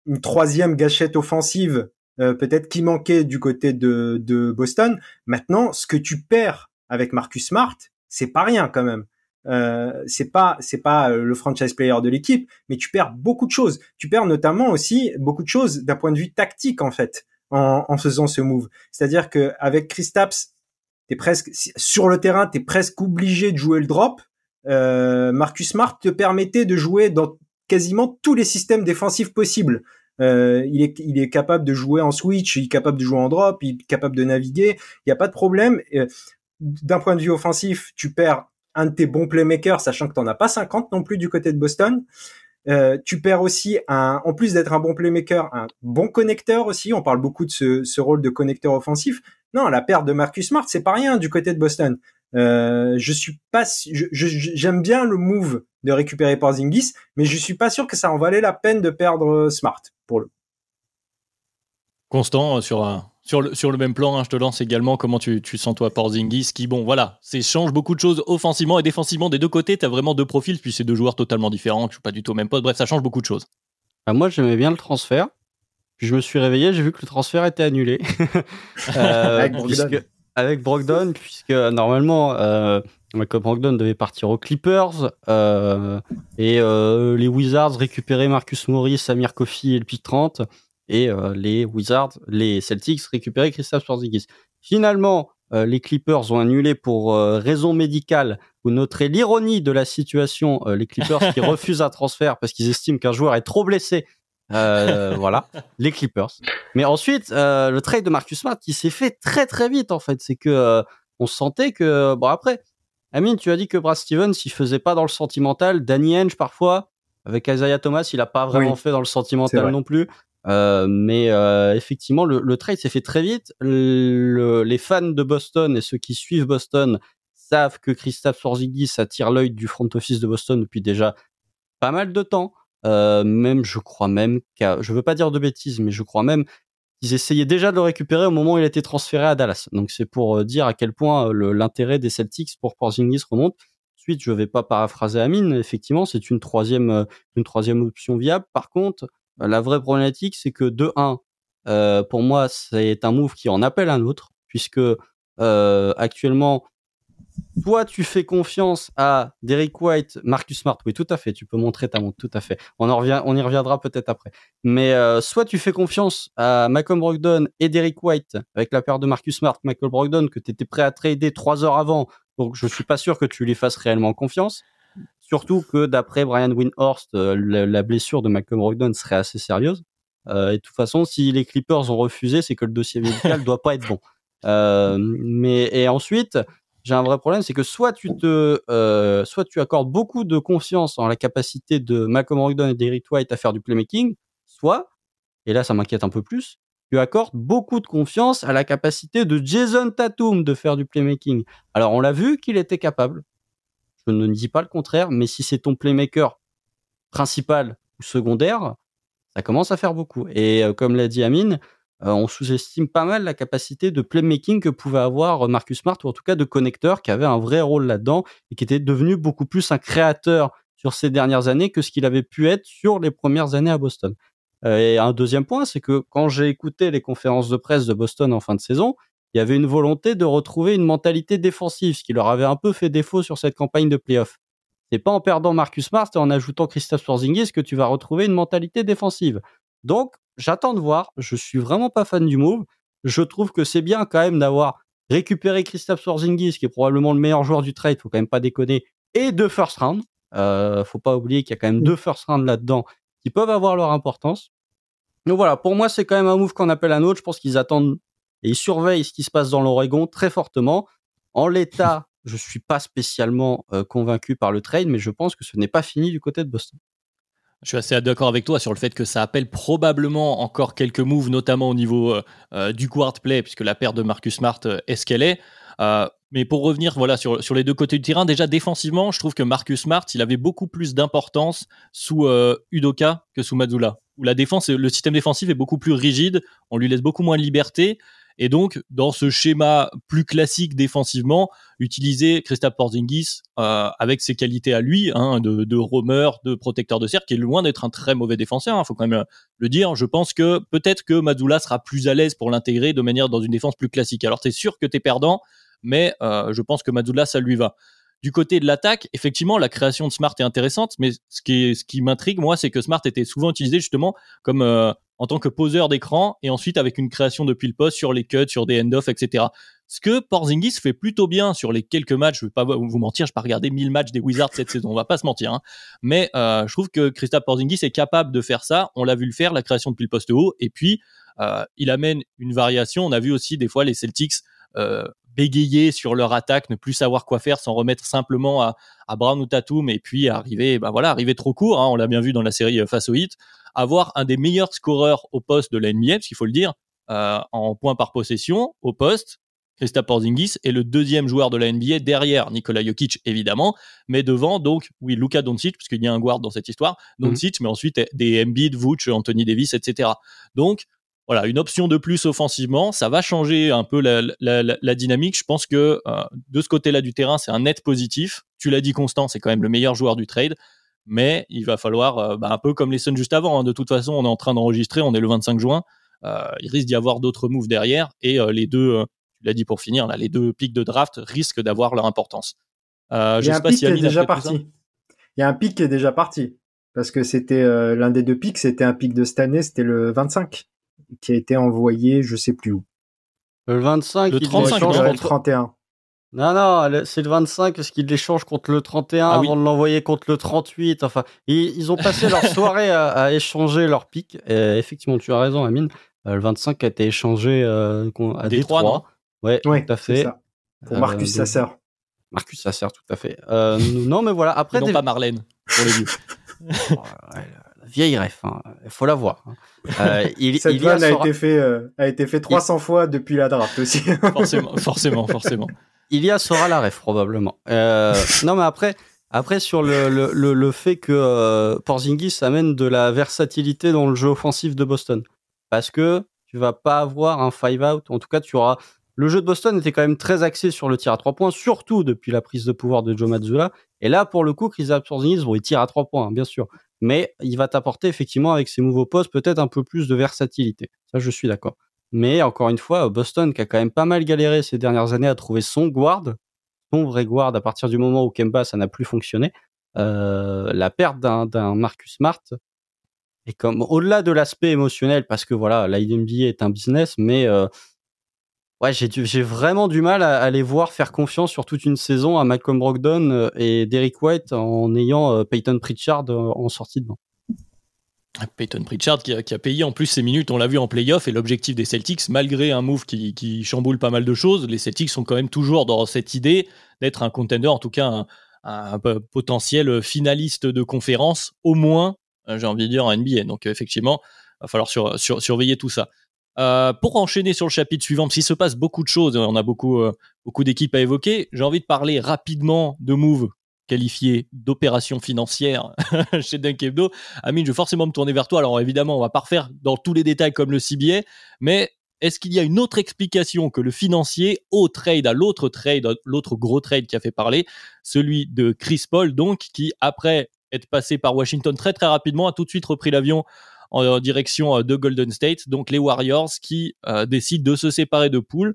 une troisième gâchette offensive, euh, peut-être qui manquait du côté de, de, Boston. Maintenant, ce que tu perds avec Marcus Smart, c'est pas rien quand même. Euh, c'est pas c'est pas euh, le franchise player de l'équipe, mais tu perds beaucoup de choses. Tu perds notamment aussi beaucoup de choses d'un point de vue tactique en fait en, en faisant ce move. C'est-à-dire que avec Kristaps, t'es presque sur le terrain, t'es presque obligé de jouer le drop. Euh, Marcus Smart te permettait de jouer dans quasiment tous les systèmes défensifs possibles. Euh, il, est, il est capable de jouer en switch, il est capable de jouer en drop, il est capable de naviguer. Il n'y a pas de problème. Euh, d'un point de vue offensif, tu perds un de tes bons playmakers, sachant que tu n'en as pas 50 non plus du côté de Boston. Euh, tu perds aussi en plus d'être un bon playmaker, un bon connecteur aussi. On parle beaucoup de ce, rôle de connecteur offensif. Non, la perte de Marcus Smart, c'est pas rien du côté de Boston. Euh, je suis pas, j'aime bien le move de récupérer Porzingis, mais je suis pas sûr que ça en valait la peine de perdre euh, Smart pour le. Constant sur un, sur le, sur le même plan, hein, je te lance également comment tu, tu sens toi Porzingis, qui bon voilà, c'est change beaucoup de choses offensivement et défensivement des deux côtés. Tu as vraiment deux profils, puis c'est deux joueurs totalement différents, tu joues pas du tout au même poste. Bref, ça change beaucoup de choses. Bah, moi, j'aimais bien le transfert. Puis je me suis réveillé, j'ai vu que le transfert était annulé. (laughs) euh, avec Brogdon, puisque normalement, euh, Michael Brogdon devait partir aux Clippers euh, et euh, les Wizards récupéraient Marcus Morris, Samir Kofi et le pick 30 et euh, les Wizards, les Celtics récupéraient Christophe Porzingis. Finalement, euh, les Clippers ont annulé pour raison médicale. Vous noterez l'ironie de la situation. les Clippers qui (laughs) refusent un transfert parce qu'ils estiment qu'un joueur est trop blessé euh, voilà, les Clippers. Mais ensuite, euh, le trade de Marcus Smart qui s'est fait très très vite en fait, c'est que euh, on sentait que bon après, Amine, tu as dit que Brad Stevens il faisait pas dans le sentimental, Danny Henge parfois avec Isaiah Thomas, il a pas vraiment fait dans le sentimental non plus. Mais effectivement, le, trade s'est fait très vite. les fans de Boston et ceux qui suivent Boston savent que Christophe Porzingis attire l'œil du front office de Boston depuis déjà pas mal de temps. Euh, même, je crois même qu'à, je veux pas dire de bêtises, mais je crois même qu'ils essayaient déjà de le récupérer au moment où il a été transféré à Dallas. Donc c'est pour euh, dire à quel point euh, l'intérêt des Celtics pour Porzingis remonte. Ensuite, je vais pas paraphraser Amine. Effectivement, c'est une troisième, une troisième option viable. Par contre, la vraie problématique, c'est que de 1, euh, pour moi, c'est un move qui en appelle un autre, puisque euh, actuellement, toi, tu fais confiance à Derek White, Marcus Smart. Oui, tout à fait. Tu peux montrer ta montre, tout à fait. On en revient, on y reviendra peut-être après. Mais euh, soit tu fais confiance à Malcolm Brogdon et Derek White avec la paire de Marcus Smart, Michael Brogdon que tu étais prêt à trader trois heures avant. Donc, je suis pas sûr que tu lui fasses réellement confiance. Surtout que d'après Brian Winhorst, euh, la, blessure de Malcolm Brogdon serait assez sérieuse. Euh, et de toute façon, si les Clippers ont refusé, c'est que le dossier médical (laughs) doit pas être bon. Euh, mais et ensuite, j'ai un vrai problème, c'est que soit tu te, euh, soit tu accordes beaucoup de confiance en la capacité de Malcolm Brogdon et d'Eric White à faire du playmaking, soit, et là ça m'inquiète un peu plus, tu accordes beaucoup de confiance à la capacité de Jason Tatum de faire du playmaking. Alors on l'a vu qu'il était capable. Je ne dis pas le contraire, mais si c'est ton playmaker principal ou secondaire, ça commence à faire beaucoup. Et euh, comme l'a dit Amine, euh, on sous-estime pas mal la capacité de playmaking que pouvait avoir Marcus Smart, ou en tout cas de connecteur, qui avait un vrai rôle là-dedans et qui était devenu beaucoup plus un créateur sur ces dernières années que ce qu'il avait pu être sur les premières années à Boston. Euh, et un deuxième point, c'est que quand j'ai écouté les conférences de presse de Boston en fin de saison, il y avait une volonté de retrouver une mentalité défensive, ce qui leur avait un peu fait défaut sur cette campagne de playoff. C'est pas en perdant Marcus Smart et en ajoutant Christophe Porzingis que tu vas retrouver une mentalité défensive. Donc, j'attends de voir. Je suis vraiment pas fan du move. Je trouve que c'est bien quand même d'avoir récupéré Christophe Porzingis, qui est probablement le meilleur joueur du trade, faut quand même pas déconner, et deux first round. Euh, faut pas oublier qu'il y a quand même deux first round là-dedans qui peuvent avoir leur importance. Donc voilà, pour moi, c'est quand même un move qu'on appelle un autre. Je pense qu'ils attendent et ils surveillent ce qui se passe dans l'Oregon très fortement. En l'état, je suis pas spécialement euh, convaincu par le trade, mais je pense que ce n'est pas fini du côté de Boston. Je suis assez d'accord avec toi sur le fait que ça appelle probablement encore quelques moves, notamment au niveau euh, euh, du guard play, puisque la paire de Marcus Smart est ce qu'elle est. mais pour revenir voilà, sur, sur les deux côtés du terrain, déjà défensivement, je trouve que Marcus Smart, il avait beaucoup plus d'importance sous Udoka que sous Mazula. Où la défense, le système défensif est beaucoup plus rigide, on lui laisse beaucoup moins de liberté. Et donc, dans ce schéma plus classique défensivement, utiliser Christophe Porzingis euh, avec ses qualités à lui, hein, de, de roamer, de protecteur de cercle, qui est loin d'être un très mauvais défenseur, il hein, faut quand même le dire. Je pense que peut-être que Mazula sera plus à l'aise pour l'intégrer de manière dans une défense plus classique. Alors, c'est sûr que tu es perdant, mais euh, je pense que Mazula, ça lui va. Du côté de l'attaque, effectivement, la création de Smart est intéressante, mais ce qui, ce qui m'intrigue, moi, c'est que Smart était souvent utilisé justement comme euh, en tant que poseur d'écran et ensuite avec une création depuis le poste sur les cuts, sur des end-off, etc. Ce que Porzingis fait plutôt bien sur les quelques matchs, je vais pas vous mentir, je n'ai pas regardé 1000 matchs des Wizards cette saison, on va pas se mentir, hein. mais euh, je trouve que Christophe Porzingis est capable de faire ça, on l'a vu le faire, la création depuis le poste haut, et puis euh, il amène une variation, on a vu aussi des fois les Celtics euh, bégayer sur leur attaque, ne plus savoir quoi faire, s'en remettre simplement à, à Brown ou Tatum, et puis arriver, ben voilà, arriver trop court, hein, on l'a bien vu dans la série face au Heat, avoir un des meilleurs scoreurs au poste de la NBA, parce qu'il faut le dire, euh, en points par possession au poste. Christophe Porzingis est le deuxième joueur de la NBA derrière Nikola Jokic évidemment, mais devant donc oui Luka Doncic parce qu'il y a un guard dans cette histoire, mhm. Doncic, mais ensuite des Embiid, Vooch, Anthony Davis, etc. Donc voilà, une option de plus offensivement, ça va changer un peu la, dynamique. Je pense que euh, de ce côté-là du terrain, c'est un net positif. Tu l'as dit, Constant, c'est quand même le meilleur joueur du trade mais il va falloir, euh, bah, un peu comme les Suns juste avant, hein. de toute façon, on est en train d'enregistrer, on est le 25 juin, euh, il risque d'y avoir d'autres moves derrière, et les deux, tu l'as dit pour finir, là, les deux pics de draft risquent d'avoir leur importance. il y a un pic qui est déjà parti. Il y a un pic qui est déjà parti, parce que c'était l'un des deux pics, c'était un pic de cette année, c'était le 25, qui a été envoyé, je sais plus où. Le 25, le 35, le 31. Non, non, c'est le 25 parce qu'ils l'échangent contre le 31 ah avant de l'envoyer contre le 38. Enfin, ils, ont passé leur (laughs) soirée à, échanger leur pic. Et effectivement, tu as raison, Amine. Euh, le 25 a été échangé euh, à Détroit. Ouais, tout à fait. Pour Marcus euh, Sasser. Marcus Sasser, tout à fait. non, mais voilà. Après, non pas Marlène pour les vieux. (laughs) Vieille ref, il hein. faut la voir. Hein. (laughs) il, Cette il a, a, été fait, a été fait 300 fois depuis la draft aussi. (laughs) (laughs) forcément, forcément, forcément. Ilia sera la ref probablement. Euh, non, mais après, après sur le, le, le, fait que euh, Porzingis amène de la versatilité dans le jeu offensif de Boston, parce que tu vas pas avoir un five out. En tout cas, tu auras. Le jeu de Boston était quand même très axé sur le tir à trois points, surtout depuis la prise de pouvoir de Joe Mazzulla. Et là, pour le coup, Chris Porzingis, bon, il tire à trois points, hein, bien sûr, mais il va t'apporter effectivement avec ses nouveaux postes peut-être un peu plus de versatilité. Ça, je suis d'accord. Mais encore une fois, Boston qui a quand même pas mal galéré ces dernières années à trouver son guard, son vrai guard à partir du moment où Kemba ça n'a plus fonctionné. Euh, la perte d'un Marcus Smart est comme au-delà de l'aspect émotionnel parce que voilà, la est un business, mais euh, ouais, j'ai vraiment du mal à, aller voir faire confiance sur toute une saison à Malcolm Brogdon euh, et Derek White en ayant Peyton Pritchard en sortie de banc. Peyton Pritchard qui a, payé en plus ses minutes, on l'a vu en playoff, et l'objectif des Celtics, malgré un move qui, chamboule pas mal de choses, les Celtics sont quand même toujours dans cette idée d'être un contender, en tout cas un, potentiel finaliste de conférence, au moins, euh, j'ai envie de dire, en NBA. Donc effectivement, il va falloir surveiller tout ça. Euh, pour enchaîner sur le chapitre suivant, qu'il se passe beaucoup de choses, on a beaucoup, euh, beaucoup d'équipes à évoquer, j'ai envie de parler rapidement de moves qualifié d'opération financière (laughs) chez Dunkebdo. Amine, je vais forcément me tourner vers toi. Alors évidemment, on va pas refaire dans tous les détails comme le CBA, mais est-ce qu'il y a une autre explication que le financier au trade, à l'autre trade, l'autre gros trade qui a fait parler, celui de Chris Paul, donc, qui après être passé par Washington très très rapidement, a tout de suite repris l'avion en, direction de Golden State. Donc les Warriors qui décident de se séparer de Poole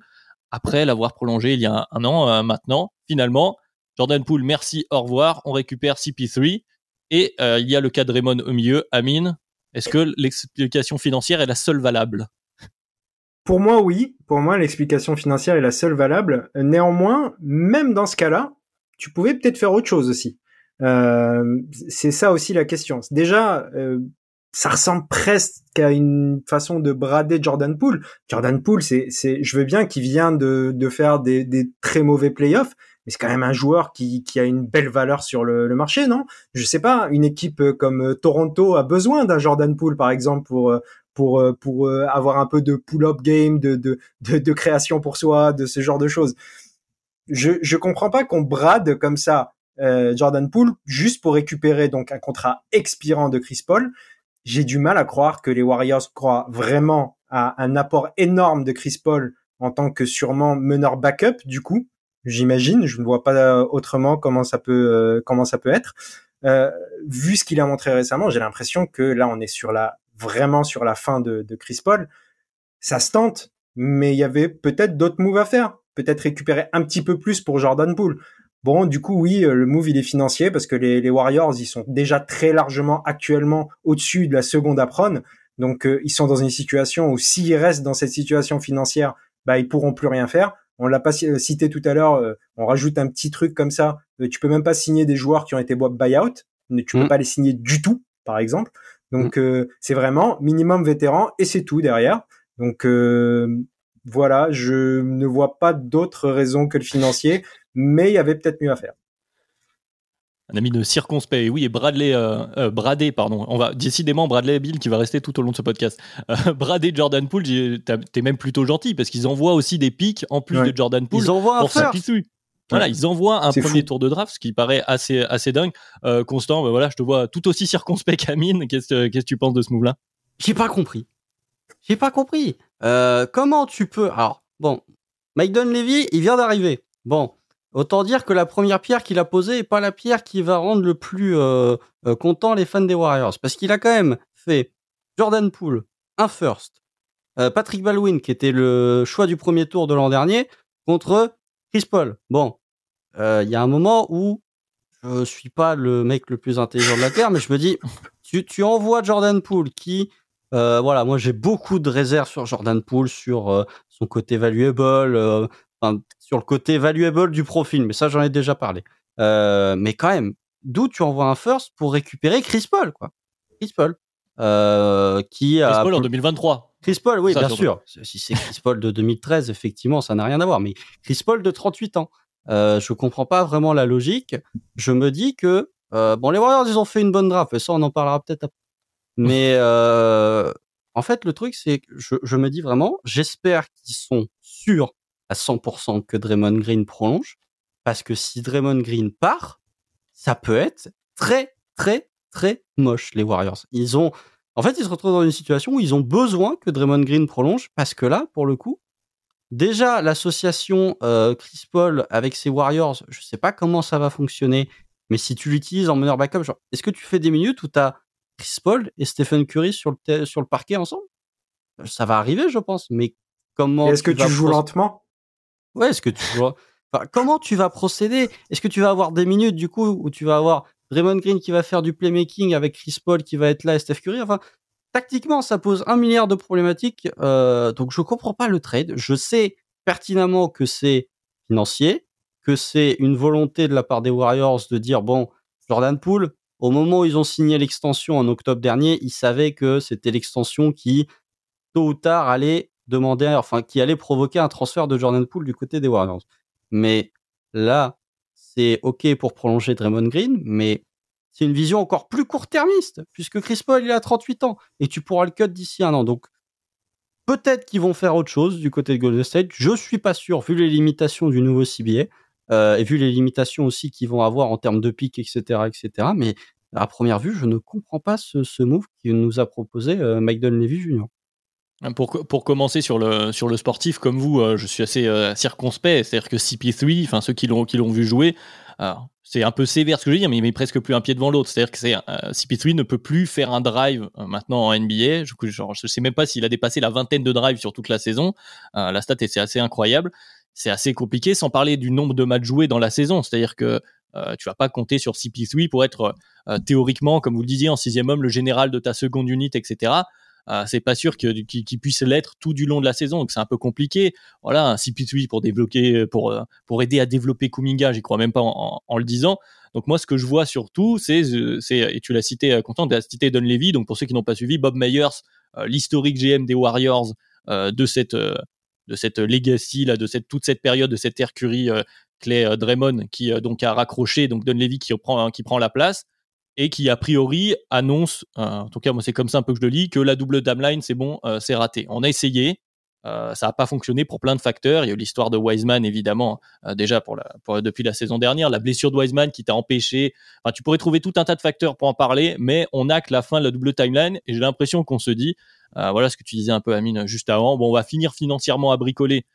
après l'avoir prolongé il y a un, an maintenant. Finalement, Jordan Poole, merci, au revoir. On récupère CP3 et il y a le cas de Raymond au milieu. Amine, est-ce que l'explication financière est la seule valable? Pour moi, oui. Pour moi, l'explication financière est la seule valable. Néanmoins, même dans ce cas-là, tu pouvais peut-être faire autre chose aussi. Euh, c'est ça aussi la question. Déjà, euh, ça ressemble presque à une façon de brader Jordan Poole. Jordan Poole, c'est, c'est, je veux bien qu'il vient de, de faire des, des très mauvais playoffs, mais c'est quand même un joueur qui, qui a une belle valeur sur le, le, marché, non? Je sais pas, une équipe comme Toronto a besoin d'un Jordan Poole, par exemple, pour pour pour avoir un peu de pull-up game, de, de de, création pour soi, de ce genre de choses. Je je comprends pas qu'on brade comme ça euh, Jordan Poole juste pour récupérer donc un contrat expirant de Chris Paul. J'ai du mal à croire que les Warriors croient vraiment à un apport énorme de Chris Paul en tant que sûrement meneur backup du coup. J'imagine, je ne vois pas autrement comment ça peut euh, comment ça peut être. Euh, vu ce qu'il a montré récemment, j'ai l'impression que là on est sur la vraiment sur la fin de, de Chris Paul. Ça se tente, mais il y avait peut-être d'autres moves à faire. Peut-être récupérer un petit peu plus pour Jordan Poole. Bon, du coup, oui, euh, le move, il est financier parce que les, Warriors, ils sont déjà très largement actuellement au-dessus de la seconde apron. Donc, euh, ils sont dans une situation où s'ils restent dans cette situation financière, bah, ils pourront plus rien faire. On l'a pas euh, cité tout à l'heure, on rajoute un petit truc comme ça. tu peux même pas signer des joueurs qui ont été buyout. Tu peux mm. pas les signer du tout, par exemple. Donc, mm. c'est vraiment minimum vétéran et c'est tout derrière. Donc, voilà, je ne vois pas d'autres raisons que le financier mais il y avait peut-être mieux à faire. Un ami de circonspect, oui, et Bradley, euh, euh, Bradley, pardon. On va décidément Bradley Bill qui va rester tout au long de ce podcast. Euh, (laughs) Bradley Jordan Poole, t'es même plutôt gentil parce qu'ils envoient aussi des pics en plus de Jordan Poole. Ils envoient un first. Voilà, ils envoient un premier tour de draft, ce qui paraît assez, assez dingue. Constant, ben voilà, je te vois tout aussi circonspect qu'Amine. Qu'est-ce que tu penses de ce move-là? J'ai pas compris. J'ai pas compris. Comment tu peux. Alors, bon, Mike Dunleavy, il vient d'arriver. Bon, Autant dire que la première pierre qu'il a posée est pas la pierre qui va rendre le plus euh, euh, content les fans des Warriors. Parce qu'il a quand même fait Jordan Poole, un first, euh, Patrick Baldwin, qui était le choix du premier tour de l'an dernier, contre Chris Paul. Bon, il y a un moment où je suis pas le mec le plus intelligent de la Terre, mais je me dis, tu, tu envoies Jordan Poole qui... voilà, moi j'ai beaucoup de réserves sur Jordan Poole, sur son côté valuable, sur le côté valuable du profil, mais ça j'en ai déjà parlé. Euh, mais quand même, d'où tu envoies un first pour récupérer Chris Paul, quoi? Chris Paul. Euh, qui Chris Paul en 2023. Chris Paul, oui, bien sûr. Si c'est Chris Paul de 2013, effectivement, ça n'a rien à voir. Mais Chris Paul de 38 ans, euh, je comprends pas vraiment la logique. Je me dis que euh, bon, les Warriors, ils ont fait une bonne draft, et ça, on en parlera peut-être après. Mais (laughs) euh, en fait, le truc, c'est que je, je me dis vraiment, j'espère qu'ils sont sûrs à 100% que Draymond Green prolonge, parce que si Draymond Green part, ça peut être très, très, très moche, les Warriors. Ils ont, en fait, ils se retrouvent dans une situation où ils ont besoin que Draymond Green prolonge, parce que là, pour le coup, déjà, l'association euh, Chris Paul avec ses Warriors, je sais pas comment ça va fonctionner, mais si tu l'utilises en meneur backup, genre, est-ce que tu fais des minutes où tu as Chris Paul et Stephen Curry sur le, sur le parquet ensemble? Ça va arriver, je pense, mais comment Est-ce que tu joues lentement? Ouais, est-ce que tu vois comment tu vas procéder? Est-ce que tu vas avoir des minutes du coup où tu vas avoir Draymond Green qui va faire du playmaking avec Chris Paul qui va être là et Steph Curry? Enfin, tactiquement, ça pose un milliard de problématiques. Euh, donc, je comprends pas le trade. Je sais pertinemment que c'est financier, que c'est une volonté de la part des Warriors de dire bon, Jordan Poole, au moment où ils ont signé l'extension en octobre dernier, ils savaient que c'était l'extension qui, tôt ou tard, allait demander, enfin, qui allait provoquer un transfert de Jordan Poole du côté des Warriors. Mais là, c'est OK pour prolonger Draymond Green, mais c'est une vision encore plus court-termiste, puisque Chris Paul, il a 38 ans, et tu pourras le cut d'ici un an. Donc, peut-être qu'ils vont faire autre chose du côté de Golden State. Je suis pas sûr, vu les limitations du nouveau CBA, et vu les limitations aussi qu'ils vont avoir en termes de pic, etc., etc. Mais à première vue, je ne comprends pas ce, ce move qui nous a proposé euh, Mike Dunleavy Jr. Pour, pour, commencer sur le, sur le sportif, comme vous, euh, je suis assez euh, circonspect. C'est-à-dire que CP3, enfin ceux qui l'ont, vu jouer, c'est un peu sévère ce que je veux dire, mais il met presque plus un pied devant l'autre. C'est-à-dire que c'est, euh, CP3 ne peut plus faire un drive euh, maintenant en NBA. Je, je sais même pas s'il a dépassé la vingtaine de drives sur toute la saison. Euh, la stat est assez incroyable. C'est assez compliqué, sans parler du nombre de matchs joués dans la saison. C'est-à-dire que euh, tu vas pas compter sur CP3 pour être théoriquement, comme vous le disiez, en sixième homme, le général de ta seconde unité, etc. Euh, c'est pas sûr qu'il puisse l'être tout du long de la saison, donc c'est un peu compliqué. Voilà, un CP3 pour développer, pour euh, pour aider à développer Kuminga, j'y crois même pas en, le disant. Donc moi, ce que je vois surtout, c'est, et tu l'as cité, content, tu as cité Don Levy. Donc pour ceux qui n'ont pas suivi, Bob Myers, euh, l'historique GM des Warriors de cette de cette legacy là, de cette toute cette période, de cette ère Curry, Clay Draymond qui donc a raccroché, donc Don Levy qui prend qui prend la place et qui a priori annonce, euh, en tout cas moi c'est comme ça un peu que je le lis, que la double timeline c'est bon, euh, c'est raté. On a essayé, euh, ça n'a pas fonctionné pour plein de facteurs. Il y a eu l'histoire de Wiseman évidemment déjà pour, la, pour depuis la saison dernière, la blessure de Wiseman qui t'a empêché. Enfin, tu pourrais trouver tout un tas de facteurs pour en parler, mais on a que la fin de la double timeline et j'ai l'impression qu'on se dit, voilà ce que tu disais un peu Amine juste avant, bon on va finir financièrement à bricoler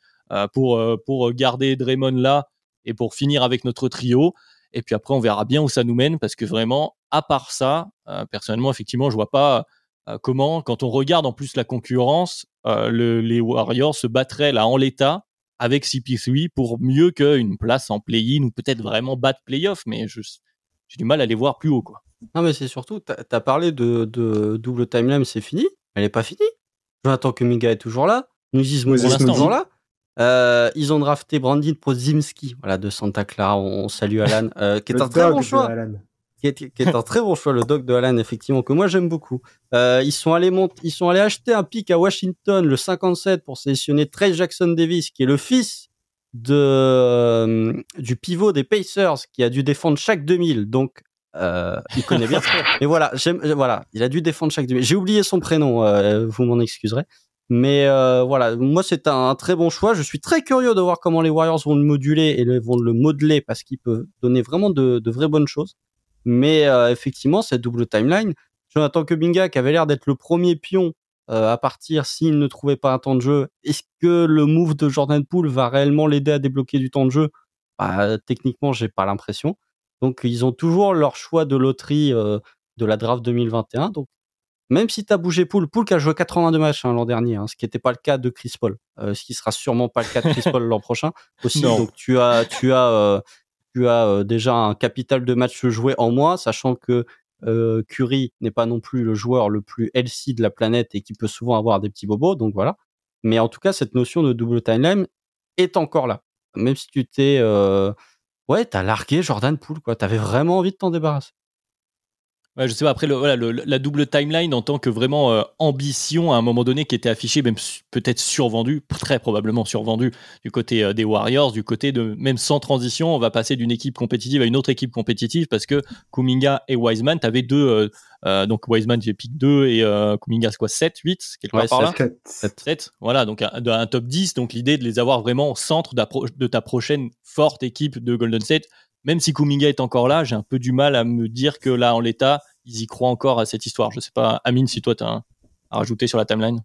pour pour garder Draymond là et pour finir avec notre trio. Et puis après, on verra bien où ça nous mène parce que vraiment, à part ça, euh, personnellement, effectivement, je vois pas euh, comment, quand on regarde en plus la concurrence, euh, les Warriors se battraient là en l'état avec CP3 pour mieux qu'une place en play-in ou peut-être vraiment battre play-off, mais j'ai du mal à les voir plus haut. Quoi. Non, mais c'est surtout, tu as, parlé de, double timeline, c'est fini. Elle n'est pas finie. Jonathan Kuminga est toujours là. Nous disons est toujours là. Euh, ils ont drafté Brandon Prozimski, voilà, de Santa Clara. On, salue Alan, euh, qui est un très bon choix. Qui est, un très bon choix, le doc de Alan, effectivement, que moi j'aime beaucoup. Euh, ils sont allés ils sont allés acheter un pic à Washington, le 57, pour sélectionner Trey Jackson Davis, qui est le fils de euh, du pivot des Pacers, qui a dû défendre chaque 2000. Donc euh, il connaît bien. Mais voilà, voilà, il a dû défendre chaque 2000. J'ai oublié son prénom, vous m'en excuserez. Mais voilà, moi c'est un, très bon choix. Je suis très curieux de voir comment les Warriors vont le moduler et vont le modeler parce qu'il peut donner vraiment de, vraies bonnes choses. Mais euh, effectivement, cette double timeline, Jonathan Kuminga qui avait l'air d'être le premier pion euh, à partir s'il ne trouvait pas un temps de jeu, est-ce que le move de Jordan Poole va réellement l'aider à débloquer du temps de jeu? Bah, Techniquement, j'ai pas l'impression. Donc ils ont toujours leur choix de loterie de la draft 2021. Donc même si tu as bougé Poul, Poul qui a joué 82 matchs hein, l'an dernier, hein, ce qui n'était pas le cas de Chris Paul, euh, ce qui sera sûrement pas le cas de Chris Paul l'an prochain (laughs) aussi. Donc tu as, tu as, euh, tu as déjà un capital de matchs joués en moins, sachant que Curry n'est pas non plus le joueur le plus healthy de la planète et qui peut souvent avoir des petits bobos. Donc voilà. Mais en tout cas, cette notion de double timeline est encore là. Même si tu t'es, ouais, t'as largué Jordan Poole, quoi. T'avais vraiment envie de t'en débarrasser. Ouais, je sais pas, après, le, voilà, la double timeline en tant que vraiment euh, ambition à un moment donné qui était affichée, même peut-être survendue, très probablement survendue du côté euh, des Warriors, du côté de même sans transition, on va passer d'une équipe compétitive à une autre équipe compétitive parce que Kuminga et Wiseman, tu avais deux, euh, donc Wiseman, j'ai pick 2 et Kuminga, c'est quoi, 7, 8, quelque part par là 7. 7. Voilà, donc un, un, top 10, donc l'idée de les avoir vraiment au centre de ta prochaine forte équipe de Golden State même si Kuminga est encore là, j'ai un peu du mal à me dire que là, en l'état, ils y croient encore à cette histoire. Je sais pas, Amine, si toi, tu as à rajouter sur la timeline.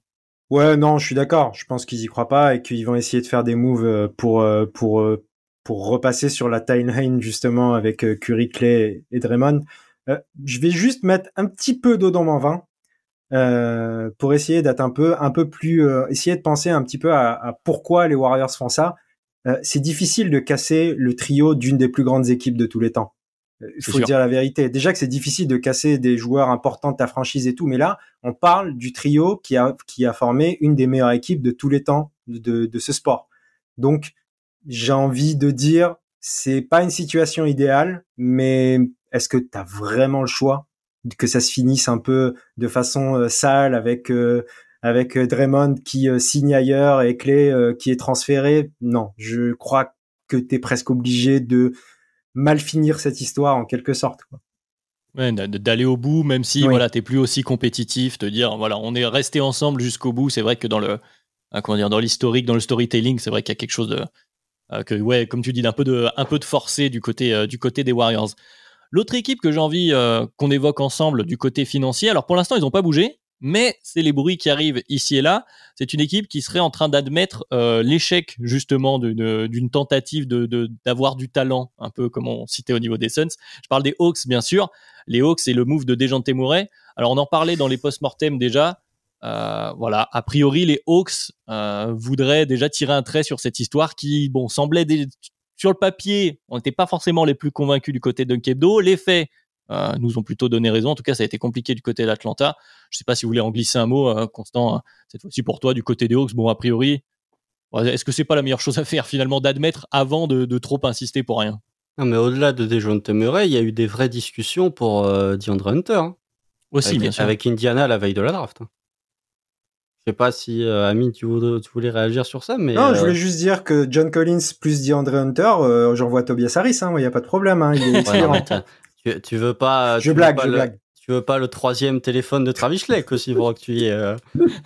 Ouais, non, je suis d'accord. Je pense qu'ils y croient pas et qu'ils vont essayer de faire des moves euh, pour euh, pour euh, pour repasser sur la timeline justement avec Curry, Clay et Draymond. je vais juste mettre un petit peu d'eau dans mon vin pour essayer d'être un peu un peu plus essayer de penser un petit peu à, à pourquoi les Warriors font ça euh, c'est difficile de casser le trio d'une des plus grandes équipes de tous les temps. Euh, il faut dire la vérité. Déjà que c'est difficile de casser des joueurs importants de ta franchise et tout, mais là, on parle du trio qui a, qui a formé une des meilleures équipes de tous les temps de, de ce sport. Donc, j'ai envie de dire, c'est pas une situation idéale, mais est-ce que tu as vraiment le choix? Que ça se finisse un peu de façon euh, sale avec avec euh, Draymond qui euh, signe ailleurs et Clay euh, qui est transféré. Non, je crois que tu es presque obligé de mal finir cette histoire en quelque sorte. Quoi. Ouais, d'aller au bout, même si voilà, t'es plus aussi compétitif, te dire voilà, on est resté ensemble jusqu'au bout. C'est vrai que dans le comment dire, dans l'historique, dans le storytelling, c'est vrai qu'il y a quelque chose de que ouais, comme tu dis, d'un peu de un peu de forcé du côté du côté des Warriors. L'autre équipe que j'ai envie qu'on évoque ensemble du côté financier, alors pour l'instant ils n'ont pas bougé, mais c'est les bruits qui arrivent ici et là. C'est une équipe qui serait en train d'admettre euh, l'échec justement d'une tentative de d'avoir du talent, un peu comme on citait au niveau des Suns. Je parle des Hawks bien sûr. Les Hawks et le move de Dejounte Murray. Alors on en parlait dans les post-mortem déjà. Euh, voilà, a priori les Hawks euh, voudraient déjà tirer un trait sur cette histoire qui, bon, semblait sur le papier, on n'était pas forcément les plus convaincus du côté d'Unkebdo. Les faits nous ont plutôt donné raison. En tout cas, ça a été compliqué du côté d'Atlanta. Je ne sais pas si vous voulez en glisser un mot, euh, Constant, euh, cette fois-ci pour toi, du côté des Hawks. Bon, a priori, est-ce que c'est pas la meilleure chose à faire finalement d'admettre avant de, trop insister pour rien? Non, mais au-delà de Dejounte Murray, il y a eu des vraies discussions pour DeAndre Hunter. Hein. Aussi, avec, bien sûr. Avec Indiana la veille de la draft. Hein. Je sais pas si Amine, tu voulais, réagir sur ça, mais non, je voulais juste dire que John Collins plus DeAndre Hunter, j'envoie Tobias Harris, il n'y a pas de problème, hein, il est (laughs) tu, veux pas. Je blague, je blague. Tu veux pas le troisième téléphone de Travis Schleck aussi pour que tu y euh.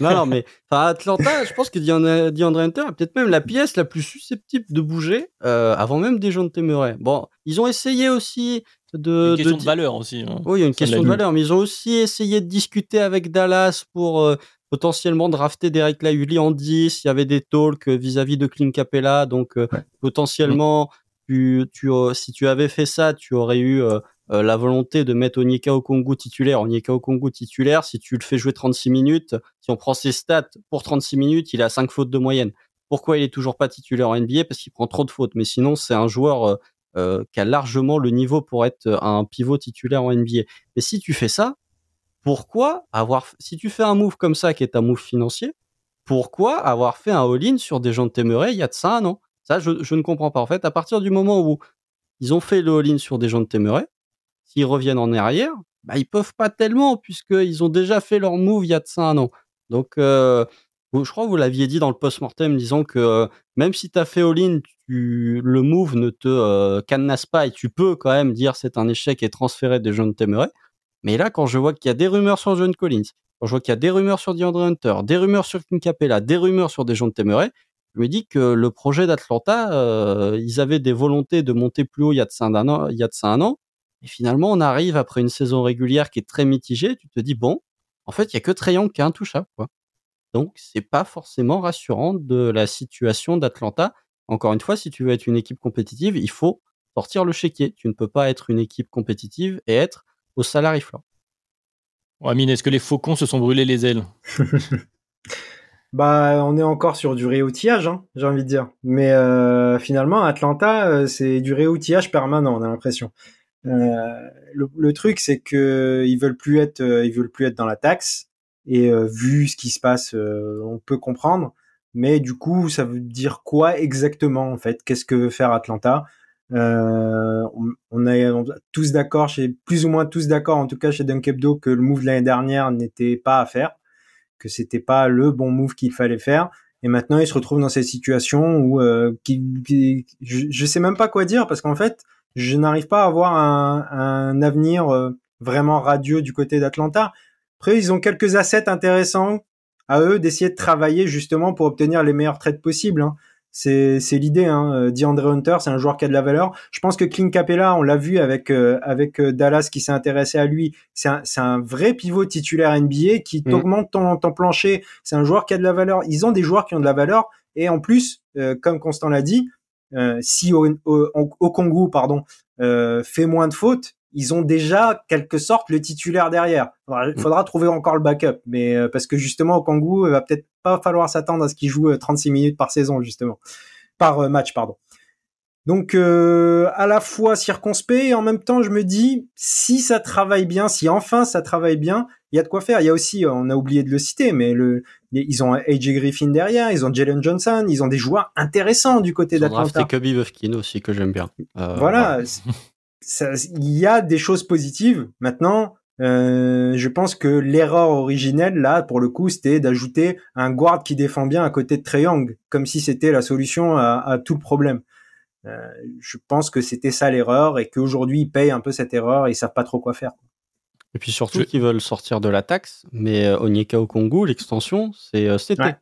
Non, non, mais Atlanta, je pense que DeAndre Hunter est peut-être même la pièce la plus susceptible de bouger euh, avant même des gens de Temeray. Bon, ils ont essayé aussi de. Une question de, valeur aussi. Hein. Oui, il y a une question de valeur, mais ils ont aussi essayé de discuter avec Dallas pour. Euh, potentiellement drafter Derek Lively en 10, il y avait des talks vis-à-vis de Clint Capella, donc potentiellement, tu, tu, si tu avais fait ça, tu aurais eu euh, la volonté de mettre Onyeka Okongu titulaire, Onyeka Okongu titulaire, si tu le fais jouer 36 minutes, si on prend ses stats pour 36 minutes, il a 5 fautes de moyenne. Pourquoi il est toujours pas titulaire en NBA Parce qu'il prend trop de fautes. Mais sinon, c'est un joueur euh, euh, qui a largement le niveau pour être un pivot titulaire en NBA. Mais si tu fais ça, pourquoi avoir, si tu fais un move comme ça qui est un move financier, pourquoi avoir fait un all-in sur des gens de Temeray il y a de ça un an? Ça, je, ne comprends pas. En fait, à partir du moment où ils ont fait le all-in sur des gens de Temeray, s'ils reviennent en arrière, bah, ils peuvent pas tellement puisqu'ils ont déjà fait leur move il y a de ça un an. Donc, euh, je crois que vous l'aviez dit dans le post-mortem, disant que euh, même si tu as fait all-in, le move ne te euh, cadenasse pas et tu peux quand même dire c'est un échec et transférer des jeunes t'aimerais. Mais là, quand je vois qu'il y a des rumeurs sur John Collins, quand je vois qu'il y a des rumeurs sur DeAndre Hunter, des rumeurs sur Kim Capella, des rumeurs sur des gens de Temeray, je me dis que le projet d'Atlanta, ils avaient des volontés de monter plus haut il y a de il y a de ça un an et finalement, on arrive après une saison régulière qui est très mitigée. Tu te dis, bon, en fait, il y a que Trayon qui est intouchable. Quoi. Donc, c'est pas forcément rassurant de la situation d'Atlanta. Encore une fois, si tu veux être une équipe compétitive, il faut sortir le chéquier. Tu ne peux pas être une équipe compétitive et être au salary floor. Amine, est-ce que les faucons se sont brûlés les ailes? (laughs) Bah, on est encore sur du réoutillage, hein, j'ai envie de dire. Mais euh, finalement, Atlanta, euh, c'est du réoutillage permanent, on a l'impression. Euh, le, truc, c'est que ils veulent plus être, euh, ils veulent plus être dans la taxe. Et euh, vu ce qui se passe, on peut comprendre. Mais du coup, ça veut dire quoi exactement en fait? Qu'est-ce que veut faire Atlanta? Euh, on, est tous d'accord, chez plus ou moins tous d'accord, en tout cas chez Dunkebdo, que le move de l'année dernière n'était pas à faire, que c'était pas le bon move qu'il fallait faire. Et maintenant, il se retrouve dans cette situation où euh, qui, je, je sais même pas quoi dire parce qu'en fait, je n'arrive pas à avoir un, un avenir euh, vraiment radieux du côté d'Atlanta. Après, ils ont quelques assets intéressants à eux d'essayer de travailler justement pour obtenir les meilleurs trades possibles. Hein. C'est, c'est l'idée. Hein. Euh, DeAndre Hunter, c'est un joueur qui a de la valeur. Je pense que Clint Capella, on l'a vu avec euh, avec Dallas qui s'est intéressé à lui. C'est un, c'est un vrai pivot titulaire NBA qui mmh. t'augmente ton, ton plancher. C'est un joueur qui a de la valeur. Ils ont des joueurs qui ont de la valeur. Et en plus, comme Constant l'a dit, euh, si au, au, Congo pardon euh, fait moins de fautes, ils ont déjà quelque sorte le titulaire derrière. il mm. faudra trouver encore le backup, mais euh, parce que justement au Congo, il va peut-être pas falloir s'attendre à ce qu'il joue 36 minutes par saison justement, par match pardon. Donc à la fois circonspect et en même temps je me dis si ça travaille bien, si enfin ça travaille bien, il y a de quoi faire. Il y a aussi, on a oublié de le citer, mais le, ils ont AJ Griffin derrière, ils ont Jalen Johnson, ils ont des joueurs intéressants du côté d'Atlanta. Kobe Bufkin aussi que j'aime bien. Euh, voilà, il y a des choses positives. Maintenant, euh, je pense que l'erreur originelle là, pour le coup, c'était d'ajouter un guard qui défend bien à côté de Trey Young, comme si c'était la solution à, à tout le problème. Euh, je pense que c'était ça l'erreur et qu'aujourd'hui ils payent un peu cette erreur et ils savent pas trop quoi faire. Et puis surtout qu'ils veulent sortir de la taxe, mais euh, Onyeka Okongu, l'extension, c'est euh, cet été.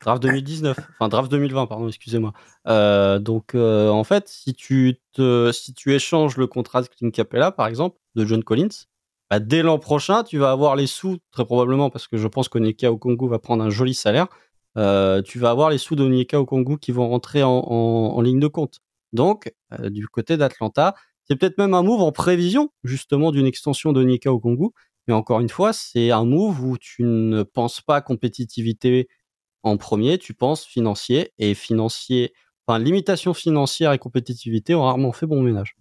Draft 2019, enfin draft 2020, pardon, excusez-moi. Euh, donc en fait, si tu te, si tu échanges le contrat de Clint Capella, par exemple, de John Collins, bah, dès l'an prochain, tu vas avoir les sous, très probablement, parce que je pense qu'Onyeka Okongu va prendre un joli salaire. Euh, tu vas avoir les sous d'Onyeka Okongu qui vont rentrer en, ligne de compte. Donc, euh, du côté d'Atlanta, c'est peut-être même un move en prévision, justement, d'une extension d'Onyeka Okongu. Mais encore une fois, c'est un move où tu ne penses pas compétitivité en premier, tu penses financier. Et financier, enfin, limitation financière et compétitivité ont rarement fait bon ménage.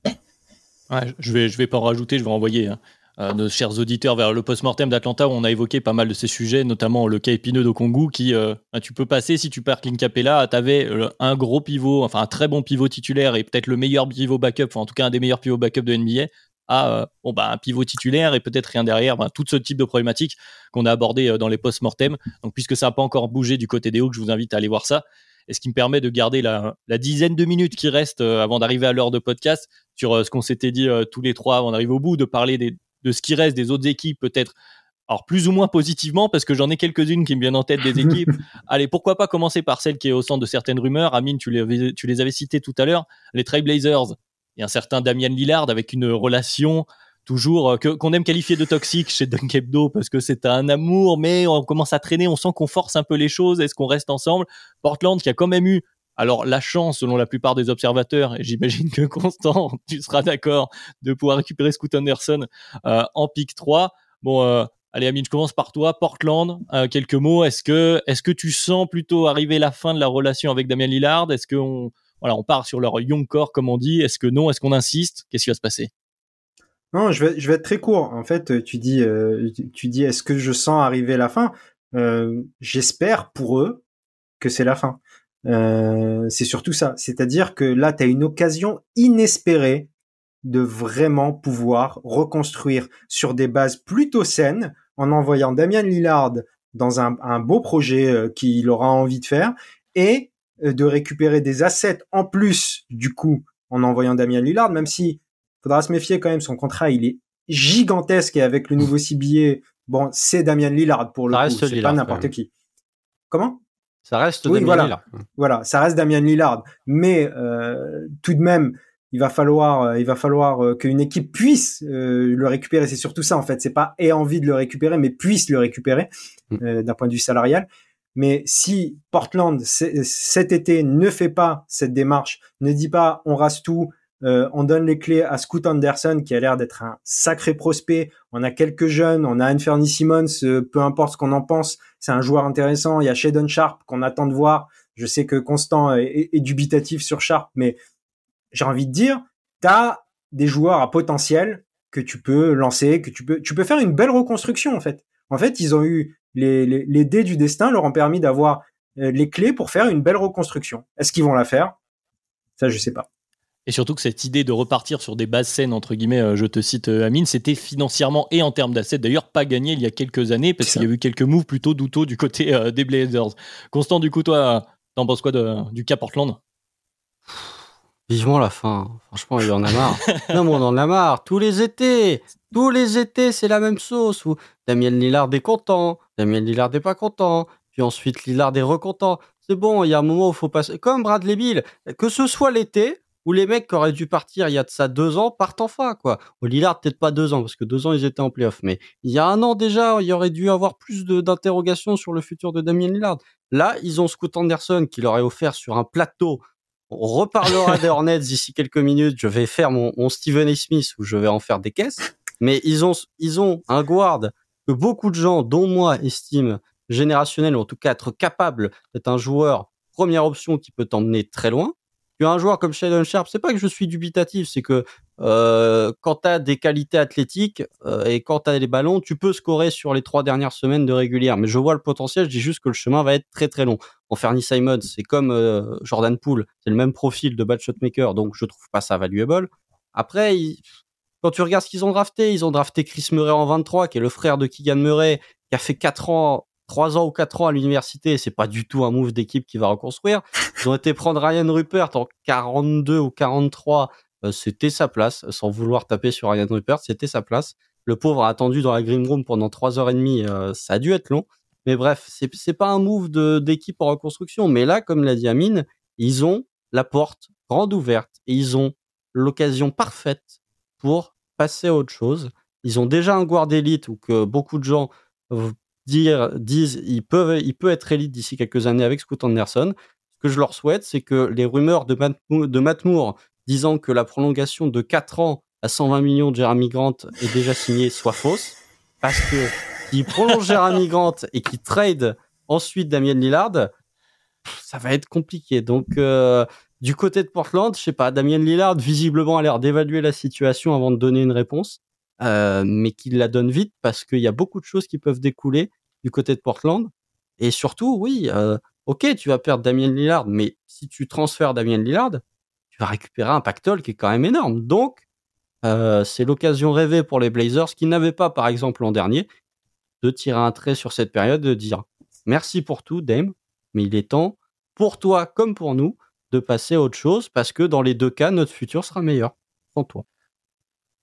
Ouais, je vais, je vais pas en rajouter, je vais envoyer hein. Euh, nos chers auditeurs vers le post-mortem d'Atlanta où on a évoqué pas mal de ces sujets, notamment le cas épineux d'Okongu qui, euh, bah, tu peux passer si tu perds Clint Capella, tu avais euh, un gros pivot, enfin un très bon pivot titulaire et peut-être le meilleur pivot backup, enfin en tout cas un des meilleurs pivots backup de NBA, à bon, bah, un pivot titulaire et peut-être rien derrière, bah, tout ce type de problématiques qu'on a abordé dans les post-mortem. Donc puisque ça n'a pas encore bougé du côté des Hawks, je vous invite à aller voir ça et ce qui me permet de garder la, dizaine de minutes qui reste avant d'arriver à l'heure de podcast sur ce qu'on s'était dit tous les trois avant d'arriver au bout, de parler des, de ce qui reste des autres équipes, peut-être. Alors plus ou moins positivement, parce que j'en ai quelques-unes qui me viennent en tête des (laughs) équipes. Allez, pourquoi pas commencer par celle qui est au centre de certaines rumeurs. Amine, tu les, tu les avais citées tout à l'heure, les Trailblazers et un certain Damian Lillard avec une relation toujours euh, que qu'on aime qualifier de toxique chez Dunk parce que c'est un amour, mais on commence à traîner, on sent qu'on force un peu les choses. Est-ce qu'on reste ensemble? Portland qui a quand même eu alors la chance, selon la plupart des observateurs, et j'imagine que Constant, (laughs) tu seras d'accord, de pouvoir récupérer Scoot Anderson euh, en pick 3. Bon, euh, allez Amine, je commence par toi. Portland, euh, quelques mots. Est-ce que, est-ce que tu sens plutôt arriver la fin de la relation avec Damien Lillard? Est-ce qu'on voilà, on part sur leur young core comme on dit? Est-ce que non? Est-ce qu'on insiste? Qu'est-ce qui va se passer? Non, je vais, je vais être très court. En fait, tu dis, tu dis, est-ce que je sens arriver la fin? J'espère pour eux que c'est la fin. Euh, c'est surtout ça. C'est-à-dire que là, tu as une occasion inespérée de vraiment pouvoir reconstruire sur des bases plutôt saines en envoyant Damien Lillard dans un, beau projet euh, qu'il aura envie de faire et euh, de récupérer des assets en plus du coup en envoyant Damien Lillard, même si faudra se méfier quand même, son contrat il est gigantesque et avec le nouveau (laughs) CBA, bon, c'est Damien Lillard pour le coup, c'est pas n'importe qui. Comment? Ça reste Damien voilà. Lillard. Voilà, ça reste Damien Lillard. Mais euh, tout de même, il va falloir, euh, il va falloir euh, qu'une équipe puisse le récupérer. C'est surtout ça en fait. C'est pas ait envie de le récupérer, mais puisse le récupérer mm. d'un point de vue salarial. Mais si Portland cet été ne fait pas cette démarche, ne dit pas on rase tout, euh, on donne les clés à Scoot Anderson qui a l'air d'être un sacré prospect. On a quelques jeunes, on a Anthony Simmons, euh, peu importe ce qu'on en pense, c'est un joueur intéressant. Il y a Shadon Sharp qu'on attend de voir. Je sais que Constant est, dubitatif sur Sharp, mais j'ai envie de dire, tu as des joueurs à potentiel que tu peux lancer, que tu peux, tu peux faire une belle reconstruction en fait. En fait, ils ont eu les, les, les dés du destin leur ont permis d'avoir euh, les clés pour faire une belle reconstruction. Est-ce qu'ils vont la faire? Ça, je sais pas. Et surtout que cette idée de repartir sur des bases saines, entre guillemets, euh, je te cite euh, Amine, c'était financièrement et en termes d'assets d'ailleurs pas gagné il y a quelques années parce qu'il y a eu quelques moves plutôt douteux du côté euh, des Blazers. Constant, du coup, toi, t'en penses quoi du cas Portland? Vivement la fin. Franchement, il en a marre. (laughs) non, mais on en a marre. Tous les étés, tous les étés, c'est la même sauce. Où Damien Lillard est content, Damien Lillard est pas content, puis ensuite Lillard est recontent. C'est bon, il y a un moment où il faut passer. Comme Bradley Bill, que ce soit l'été, où les mecs qui auraient dû partir il y a de ça deux ans partent enfin, quoi. Au Lillard, peut-être pas deux ans, parce que deux ans, ils étaient en playoff. Mais il y a un an déjà, il y aurait dû avoir plus d'interrogations sur le futur de Damien Lillard. Là, ils ont Scott Anderson qui leur est offert sur un plateau. On reparlera des Hornets d'ici quelques minutes. Je vais faire mon, Stephen A. Smith où je vais en faire des caisses. Mais ils ont, ils ont un guard que beaucoup de gens, dont moi, estiment générationnel, ou en tout cas être capable d'être un joueur première option qui peut t'emmener très loin tu as un joueur comme Sheldon Sharp, c'est pas que je suis dubitatif, c'est que euh, quand tu as des qualités athlétiques euh, et quand tu as les ballons, tu peux scorer sur les trois dernières semaines de régulière. Mais je vois le potentiel, je dis juste que le chemin va être très très long. En Fernie Simon, c'est comme euh, Jordan Poole, c'est le même profil de bad shotmaker, donc je trouve pas ça valuable. Après, quand tu regardes ce qu'ils ont drafté, ils ont drafté Chris Murray en 23, qui est le frère de Keegan Murray, qui a fait 4 ans trois ans ou quatre ans à l'université, c'est pas du tout un move d'équipe qui va reconstruire. Ils ont été prendre Ryan Rupert en 42 ou 43, euh, c'était sa place, sans vouloir taper sur Ryan Rupert, c'était sa place. Le pauvre a attendu dans la green room pendant trois heures et demie, euh, ça a dû être long. Mais bref, c'est c'est pas un move de d'équipe en reconstruction, mais là, comme l'a dit Amine, ils ont la porte grande ouverte et ils ont l'occasion parfaite pour passer à autre chose ils ont déjà un guard d'élite ou que beaucoup de gens dire, disent il peut, il peut être élite d'ici quelques années avec Scoot Anderson. Ce que je leur souhaite, c'est que les rumeurs de Matt, de Matt Moore disant que la prolongation de 4 ans à 120 millions de Jeremy Grant est déjà signée soient fausses. Parce que s'il prolonge (laughs) Jeremy Grant et qu'il trade ensuite Damien Lillard, ça va être compliqué. Donc, euh, du côté de Portland, je sais pas, Damien Lillard visiblement a l'air d'évaluer la situation avant de donner une réponse, euh, mais qu'il la donne vite parce qu'il y a beaucoup de choses qui peuvent découler du côté de Portland. Et surtout, oui, euh, ok, tu vas perdre Damien Lillard, mais si tu transfères Damien Lillard, tu vas récupérer un pactole qui est quand même énorme. Donc, euh, c'est l'occasion rêvée pour les Blazers qui n'avaient pas, par exemple, l'an dernier, de tirer un trait sur cette période, de dire merci pour tout, Dame, mais il est temps, pour toi comme pour nous, de passer à autre chose parce que dans les deux cas, notre futur sera meilleur sans toi.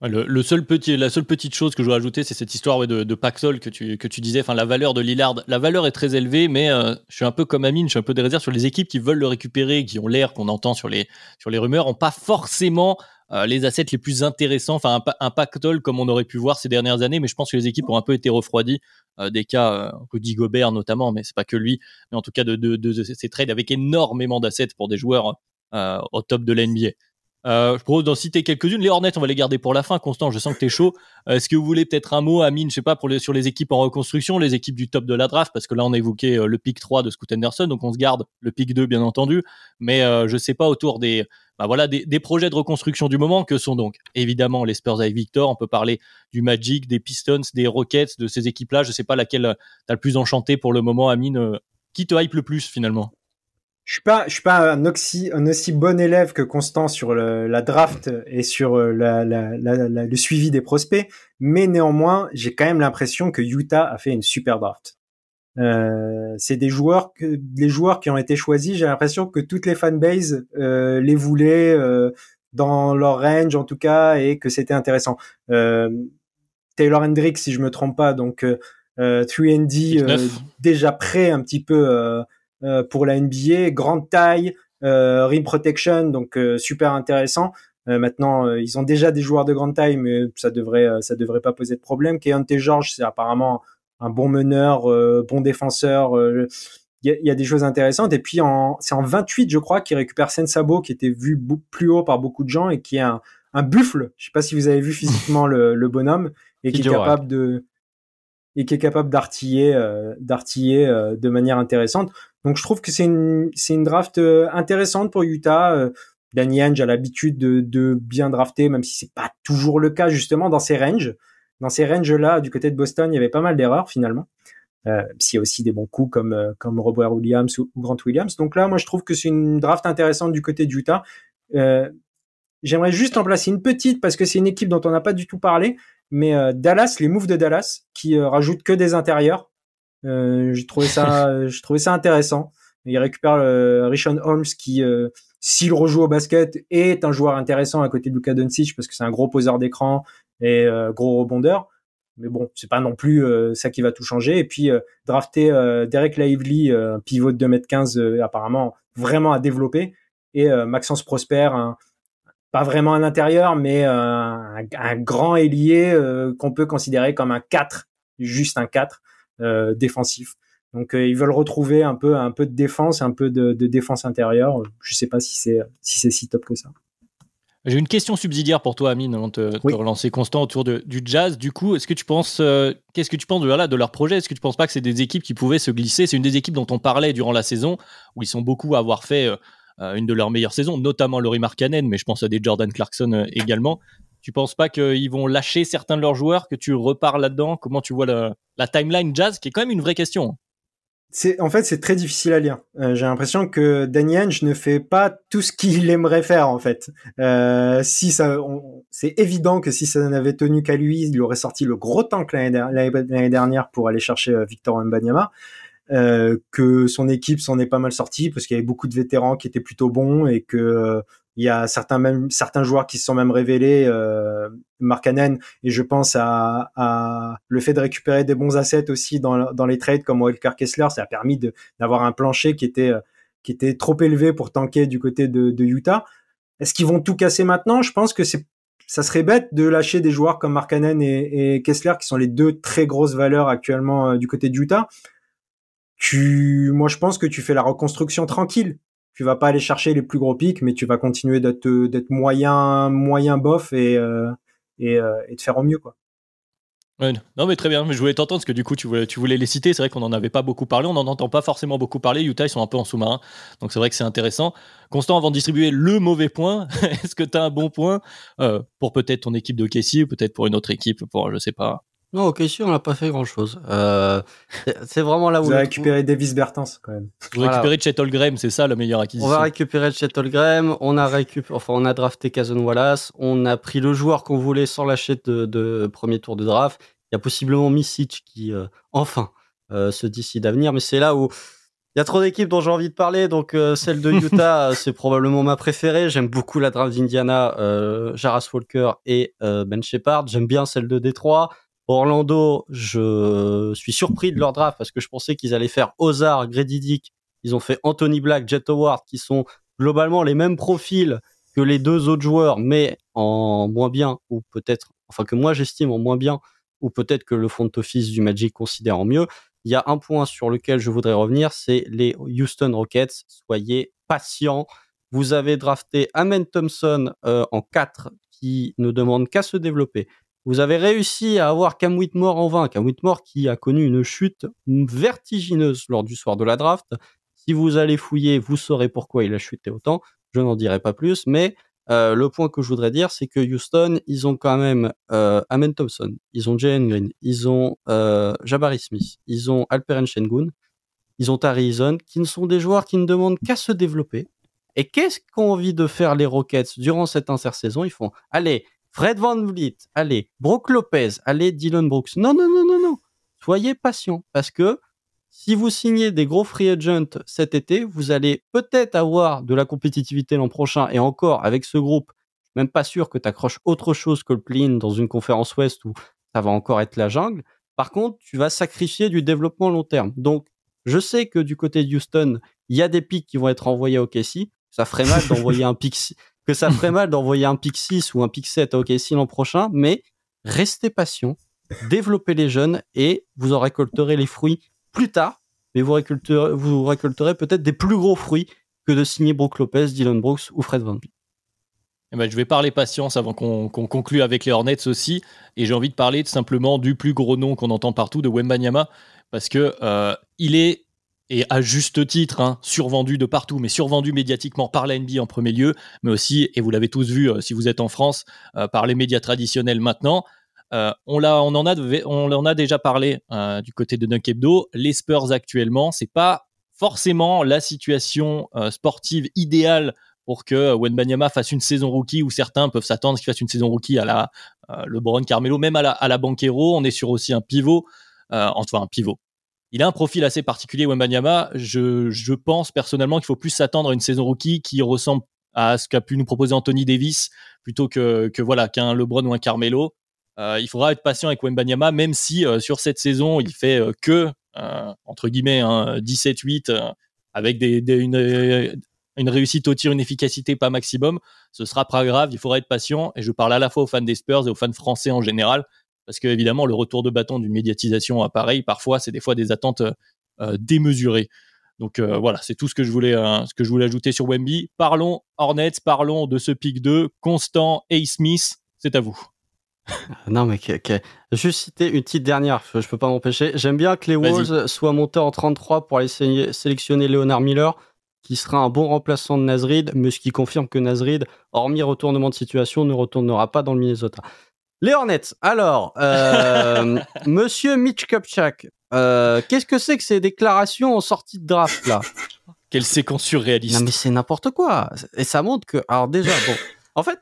Le, seul petit, la seule petite chose que je veux ajouter, c'est cette histoire de, Paxol que tu, disais. Enfin, la valeur de Lillard, la valeur est très élevée, mais euh, je suis un peu comme Amine, je suis un peu des réserves sur les équipes qui veulent le récupérer, qui ont l'air qu'on entend sur les, sur les rumeurs, ont pas forcément euh, les assets les plus intéressants. Enfin, un, un comme on aurait pu voir ces dernières années, mais je pense que les équipes ont un peu été refroidies. Euh, des cas, Rudy Gobert notamment, mais c'est pas que lui, mais en tout cas de, de, trades avec énormément d'assets pour des joueurs au top de la NBA. Euh, je propose d'en citer quelques-unes. Les Hornets, on va les garder pour la fin. Constant, je sens que tu es chaud. Euh, est-ce que vous voulez peut-être un mot, Amine, je sais pas, pour les, sur les équipes en reconstruction, les équipes du top de la draft, parce que là, on a évoqué euh, le pick 3 de Scoot Anderson, donc on se garde le pick 2, bien entendu. Mais euh, je sais pas, autour des, bah voilà, des, des, projets de reconstruction du moment, que sont donc évidemment les Spurs avec Victor. On peut parler du Magic, des Pistons, des Rockets, de ces équipes-là. Je sais pas laquelle t'as le plus enchanté pour le moment, Amine. qui te hype le plus finalement? Je suis pas, je suis pas un, aussi, un aussi bon élève que Constant sur le, la draft et sur euh, la, la, la, le suivi des prospects, mais néanmoins, j'ai quand même l'impression que Utah a fait une super draft. Euh, c'est des joueurs que les joueurs qui ont été choisis, j'ai l'impression que toutes les fanbases euh, les voulaient euh, dans leur range en tout cas et que c'était intéressant. Euh, Taylor Hendricks, si je me trompe pas, donc 3D déjà prêt un petit peu euh, pour la NBA, grande taille, euh, rim protection, donc euh, super intéressant. maintenant, ils ont déjà des joueurs de grande taille, mais ça devrait ça devrait pas poser de problème. Keontae George, c'est apparemment un bon meneur, bon défenseur. Il y, a des choses intéressantes. Et puis, c'est en 28, je crois, qu'il récupère Sensabo, qui était vu plus haut par beaucoup de gens et qui est un, un buffle. Je sais pas si vous avez vu physiquement le, le bonhomme et qui est capable de et qui est capable d'artiller d'artiller de manière intéressante. Donc je trouve que c'est une, c'est une draft euh, intéressante pour Utah. Euh, Danny Ainge a l'habitude de, de, bien drafter, même si c'est pas toujours le cas justement dans ces ranges. Dans ces ranges-là, du côté de Boston, il y avait pas mal d'erreurs finalement. Euh, S'il y a aussi des bons coups comme euh, comme Robert Williams ou, Grant Williams. Donc là, moi, je trouve que c'est une draft intéressante du côté de Utah. Euh, J'aimerais juste en placer une petite parce que c'est une équipe dont on n'a pas du tout parlé. Mais Dallas, les moves de Dallas, qui rajoutent que des intérieurs, euh, j'ai trouvé ça, (laughs) je trouvais ça intéressant. Il récupère euh, Rishon Holmes qui, euh, s'il rejoue au basket, est un joueur intéressant à côté de Luka Doncic parce que c'est un gros poseur d'écran et gros rebondeur. Mais bon, c'est pas non plus ça qui va tout changer. Et puis drafter Derek Lively, un pivot de 2m15 apparemment vraiment à développer, et Maxence Prosper, un, pas vraiment un intérieur, mais un, un, grand ailier qu'on peut considérer comme un 4, juste un 4. Euh, défensif. Donc euh, ils veulent retrouver un peu un peu de défense, un peu de, défense intérieure. Je sais pas si c'est si c'est si top que ça. J'ai une question subsidiaire pour toi, Amine, avant de te, relancer constant autour de, du jazz. Du coup, est-ce que tu penses, euh, qu'est-ce que tu penses de, voilà, de leur projet? Est-ce que tu penses pas que c'est des équipes qui pouvaient se glisser? C'est une des équipes dont on parlait durant la saison, où ils sont beaucoup à avoir fait une de leurs meilleures saisons, notamment Laurie Markkanen, mais je pense à des Jordan Clarkson également. Tu penses pas qu'ils vont lâcher certains de leurs joueurs, que tu repars là-dedans? Comment tu vois la, timeline jazz, qui est quand même une vraie question c'est en fait c'est très difficile à lire. Euh, j'ai l'impression que Danny Ainge ne fait pas tout ce qu'il aimerait faire en fait. Euh, si ça, c'est évident que si ça n'avait tenu qu'à lui, il aurait sorti le gros tank l'année dernière pour aller chercher euh, Victor Mbanyama. Euh, que son équipe s'en est pas mal sortie parce qu'il y avait beaucoup de vétérans qui étaient plutôt bons et que il y a certains même certains joueurs qui se sont même révélés, euh, Markkanen, et je pense à, à, le fait de récupérer des bons assets aussi dans, dans les trades comme Walker Kessler, ça a permis d'avoir un plancher qui était qui était trop élevé pour tanker du côté de, de Utah. Est-ce qu'ils vont tout casser maintenant? Je pense que c'est ça serait bête de lâcher des joueurs comme Markkanen et, et, Kessler, qui sont les deux très grosses valeurs actuellement euh, du côté de Utah. Tu, moi, je pense que tu fais la reconstruction tranquille. Tu vas pas aller chercher les plus gros pics, mais tu vas continuer d'être d'être moyen moyen bof et euh, euh, de faire au mieux quoi non, mais très bien. Mais je voulais t'entendre parce que du coup, tu voulais, tu voulais les citer. C'est vrai qu'on n'en avait pas beaucoup parlé. On n'en entend pas forcément beaucoup parler. Utah, ils sont un peu en sous-marin. Donc, c'est vrai que c'est intéressant. Constant, avant de distribuer le mauvais point, (laughs) est-ce que tu as un bon point euh, pour peut-être ton équipe de Casey ou peut-être pour une autre équipe pour, je sais pas. Non, ok, si, on n'a pas fait grand-chose. Euh, c'est vraiment là où... Vous avez récupéré Davis Bertens, quand même. Vous voilà. récupérez Chet Holmgren, c'est ça la meilleure acquisition. On va récupérer Chet Holmgren, on a récup... enfin, on a drafté Kazon Wallace, on a pris le joueur qu'on voulait sans lâcher de, de premier tour de draft, il y a possiblement Misic qui, euh, enfin, euh, se décide à venir. Mais c'est là où il y a trop d'équipes dont j'ai envie de parler. Donc, euh, celle de (laughs) Utah, c'est probablement ma préférée. J'aime beaucoup la draft d'Indiana, Jaras Walker et Ben Shepard. J'aime bien celle de Détroit. Orlando, je suis surpris de leur draft parce que je pensais qu'ils allaient faire Ozar, Grady. Ils ont fait Anthony Black, Jet Howard, qui sont globalement les mêmes profils que les deux autres joueurs, mais en moins bien, ou peut-être, enfin que moi j'estime en moins bien ou peut-être que le front office du Magic considère en mieux. Il y a un point sur lequel je voudrais revenir, c'est les Houston Rockets. Soyez patients. Vous avez drafté Amen Thompson euh, en 4 qui ne demande qu'à se développer. Vous avez réussi à avoir Cam Whitmore en 20. Cam Whitmore qui a connu une chute vertigineuse lors du soir de la draft. Si vous allez fouiller, vous saurez pourquoi il a chuté autant. Je n'en dirai pas plus, mais euh, le point que je voudrais dire, c'est que Houston, ils ont quand même euh, Amen Thompson, ils ont Jalen Green, ils ont euh, Jabari Smith, ils ont Alperen Shengun, ils ont Tari Eason, qui ne sont des joueurs qui ne demandent qu'à se développer. Et qu'est-ce qu'ont envie de faire les Rockets durant cette intersaison? Ils font, allez, Fred Van Vliet, allez, Brook Lopez, allez, Dylan Brooks. Non, non, non, non, non. Soyez patient, parce que si vous signez des gros free agents cet été, vous allez peut-être avoir de la compétitivité l'an prochain. Et encore, avec ce groupe, même pas sûr que tu accroches autre chose que le plin dans une conférence ouest où ça va encore être la jungle. Par contre, tu vas sacrifier du développement long terme. Donc, je sais que du côté de Houston, il y a des pics qui vont être envoyés à OKC. Ça ferait mal (laughs) d'envoyer un pic, que ça ferait (laughs) mal d'envoyer un pic 6 ou un pic 7 à OKC l'an prochain, mais restez patient, développez les jeunes et vous en récolterez les fruits plus tard, mais vous récolterez, vous récolterez peut-être des plus gros fruits que de signer Brook Lopez, Dylan Brooks ou Fred Van eh ben, je vais parler patience avant qu'on conclue avec les Hornets aussi. Et j'ai envie de parler simplement du plus gros nom qu'on entend partout, de Wembanyama, parce que euh, il est, et à juste titre, hein, survendu de partout, mais survendu médiatiquement par la NBA en premier lieu, mais aussi, et vous l'avez tous vu euh, si vous êtes en France, euh, par les médias traditionnels maintenant. Euh, on, on, en a, on en a déjà parlé du côté de Dunk Hebdo. Les Spurs actuellement, c'est pas forcément la situation sportive idéale pour que Wenbanyama fasse une saison rookie où certains peuvent s'attendre qu'il fasse une saison rookie à la LeBron Carmelo, même à la, à la Banquero. On est sur aussi un pivot, enfin un pivot. Il a un profil assez particulier, Wenbanyama. Je, je pense personnellement qu'il faut plus s'attendre à une saison rookie qui ressemble à ce qu'a pu nous proposer Anthony Davis plutôt que, que voilà qu'un LeBron ou un Carmelo. Euh, il faudra être patient avec Wembanyama, même si euh, sur cette saison, il fait euh, que, entre guillemets, 17-8, hein, avec une, une, réussite au tir, une efficacité pas maximum. Ce sera pas grave, il faudra être patient. Et je parle à la fois aux fans des Spurs et aux fans français en général, parce que évidemment, le retour de bâton d'une médiatisation appareil, parfois, c'est des fois des attentes démesurées. Donc voilà, c'est tout ce que je voulais ce que je voulais ajouter sur Wemby. Parlons Hornets, parlons de ce pic 2, Constant et Smith, c'est à vous. (laughs) Non, mais juste citer une petite dernière, je, peux pas m'empêcher. J'aime bien que les Wolves soient montés en 33 pour aller sélectionner Leonard Miller, qui sera un bon remplaçant de Nazrid, mais ce qui confirme que Nazrid, hormis retournement de situation, ne retournera pas dans le Minnesota. Les Hornets, alors, euh, (laughs) monsieur Mitch Kupchak, euh, qu'est-ce que c'est que ces déclarations en sortie de draft là? Quelle séquence surréaliste Non, mais c'est n'importe quoi. Et ça montre que, alors déjà, bon, en fait,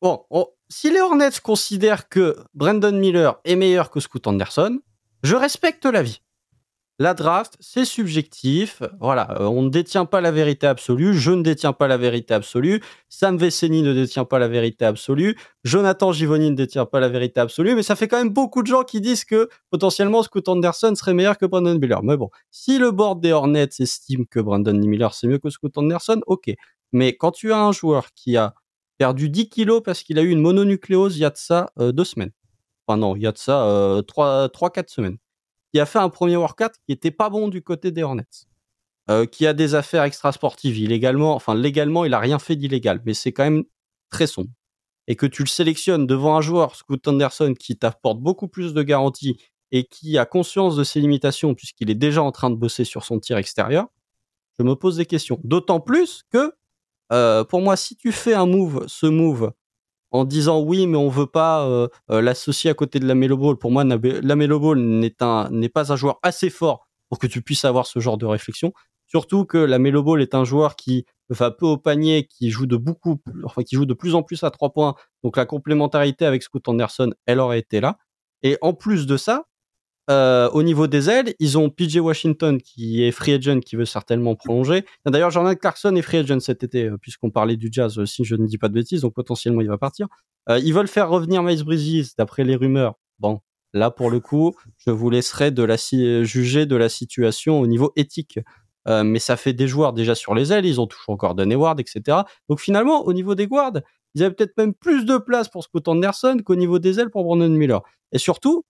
bon, si les Hornets considèrent que Brandon Miller est meilleur que Scoot Anderson, je respecte l'avis. La draft, c'est subjectif. Voilà, euh, on ne détient pas la vérité absolue. Je ne détiens pas la vérité absolue. Sam Veceni ne détient pas la vérité absolue. Jonathan Givoni ne détient pas la vérité absolue. Mais ça fait quand même beaucoup de gens qui disent que potentiellement Scoot Anderson serait meilleur que Brandon Miller. Mais bon, si le board des Hornets estime que Brandon Miller c'est mieux que Scoot Anderson, ok. Mais quand tu as un joueur qui a perdu 10 kilos parce qu'il a eu une mononucléose il y a de ça deux semaines. Enfin non, il y a de ça 3-4 semaines. Il a fait un premier workout qui était pas bon du côté des Hornets. qui a des affaires extrasportives illégalement, enfin légalement, il a rien fait d'illégal, mais c'est quand même très sombre et que tu le sélectionnes devant un joueur, Scoot Anderson, qui t'apporte beaucoup plus de garanties et qui a conscience de ses limitations puisqu'il est déjà en train de bosser sur son tir extérieur, je me pose des questions. D'autant plus que, euh, pour moi, si tu fais un move, ce move, en disant oui, mais on veut pas euh, euh, l'associer à côté de la Melo Ball, pour moi, la Ball n'est pas un joueur assez fort pour que tu puisses avoir ce genre de réflexion. Surtout que la Melo Ball est un joueur qui va peu au panier, qui joue de beaucoup, enfin qui joue de plus en plus à trois points. Donc la complémentarité avec Scoot Anderson, elle aurait été là. Et en plus de ça, euh, au niveau des ailes, ils ont PJ Washington qui est free agent, qui veut certainement prolonger. D'ailleurs, Jordan Clarkson est free agent cet été, euh, puisqu'on parlait du Jazz, euh, si je ne dis pas de bêtises, donc potentiellement il va partir. ils veulent faire revenir Miles Bridges, d'après les rumeurs. Bon, là pour le coup, je vous laisserai de la juger de la situation au niveau éthique. Mais ça fait des joueurs déjà sur les ailes, ils ont toujours encore Gordon Ward, etc. Donc finalement, au niveau des guards, ils avaient peut-être même plus de place pour Scott Anderson qu'au niveau des ailes pour Brandon Miller. Et surtout,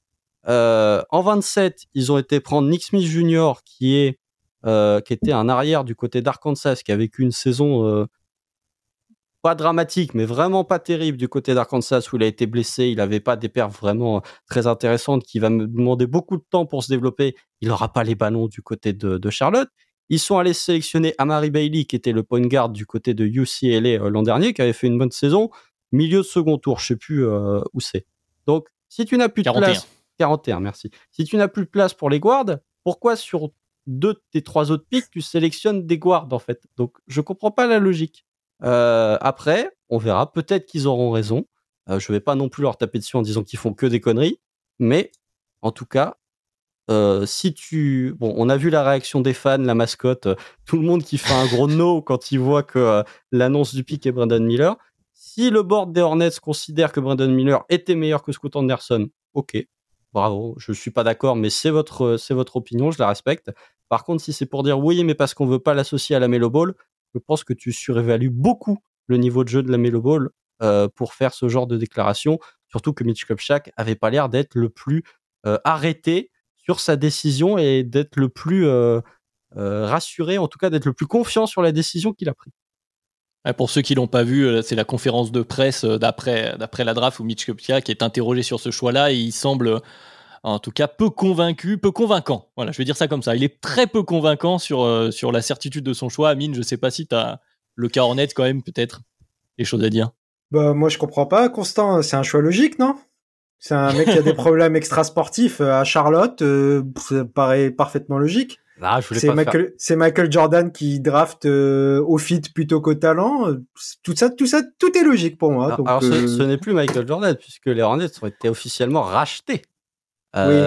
euh, en 27, ils ont été prendre Nick Smith Jr., qui est euh, qui était un arrière du côté d'Arkansas, qui a vécu une saison pas dramatique, mais vraiment pas terrible du côté d'Arkansas où il a été blessé. Il n'avait pas des perfs vraiment très intéressantes qui va me demander beaucoup de temps pour se développer. Il n'aura pas les ballons du côté de Charlotte. Ils sont allés sélectionner Amari Bailey, qui était le point guard du côté de UCLA euh, l'an dernier, qui avait fait une bonne saison. Milieu de second tour, je sais plus euh, où c'est. Donc, si tu n'as plus de place... 41, merci. Si tu n'as plus de place pour les guards, pourquoi sur deux de tes trois autres pics, tu sélectionnes des guards, en fait? Donc, je comprends pas la logique. Euh, après, on verra. Peut-être qu'ils auront raison. Euh, je vais pas non plus leur taper dessus en disant qu'ils font que des conneries. Mais, en tout cas, euh, si tu, bon, on a vu la réaction des fans, la mascotte, euh, (laughs) tout le monde qui fait un gros no quand il voit que l'annonce du pic est Brandon Miller. Si le board des Hornets considère que Brandon Miller était meilleur que Scott Anderson, ok, bravo. Je suis pas d'accord, mais c'est votre, opinion, je la respecte. Par contre, si c'est pour dire oui, mais parce qu'on veut pas l'associer à la Melo Ball, je pense que tu surévalues beaucoup le niveau de jeu de la Melo Ball pour faire ce genre de déclaration. Surtout que Mitch Kupchak avait pas l'air d'être le plus arrêté sur sa décision et d'être le plus euh, euh, rassuré, en tout cas d'être le plus confiant sur la décision qu'il a prise. Pour ceux qui l'ont pas vu, euh, c'est la conférence de presse d'après d'après la draft où Mitch Kupchak est interrogé sur ce choix-là et il semble en tout cas peu convaincu, peu convaincant. Voilà, je vais dire ça comme ça. Il est très peu convaincant sur sur la certitude de son choix. Amine, je sais pas si tu as le cas en net quand même peut-être des choses à dire. Bah moi je comprends pas. Constant, c'est un choix logique, non? C'est un mec qui a des (laughs) problèmes extrasportifs euh, à Charlotte, euh, ça paraît parfaitement logique. Ah, c'est Michael, c'est Michael Jordan qui draft euh, au fit plutôt qu'au talent. Tout ça, tout ça, tout est logique pour moi. Ah, alors, ce, n'est plus Michael Jordan puisque les Hornets ont été officiellement rachetés. Oui.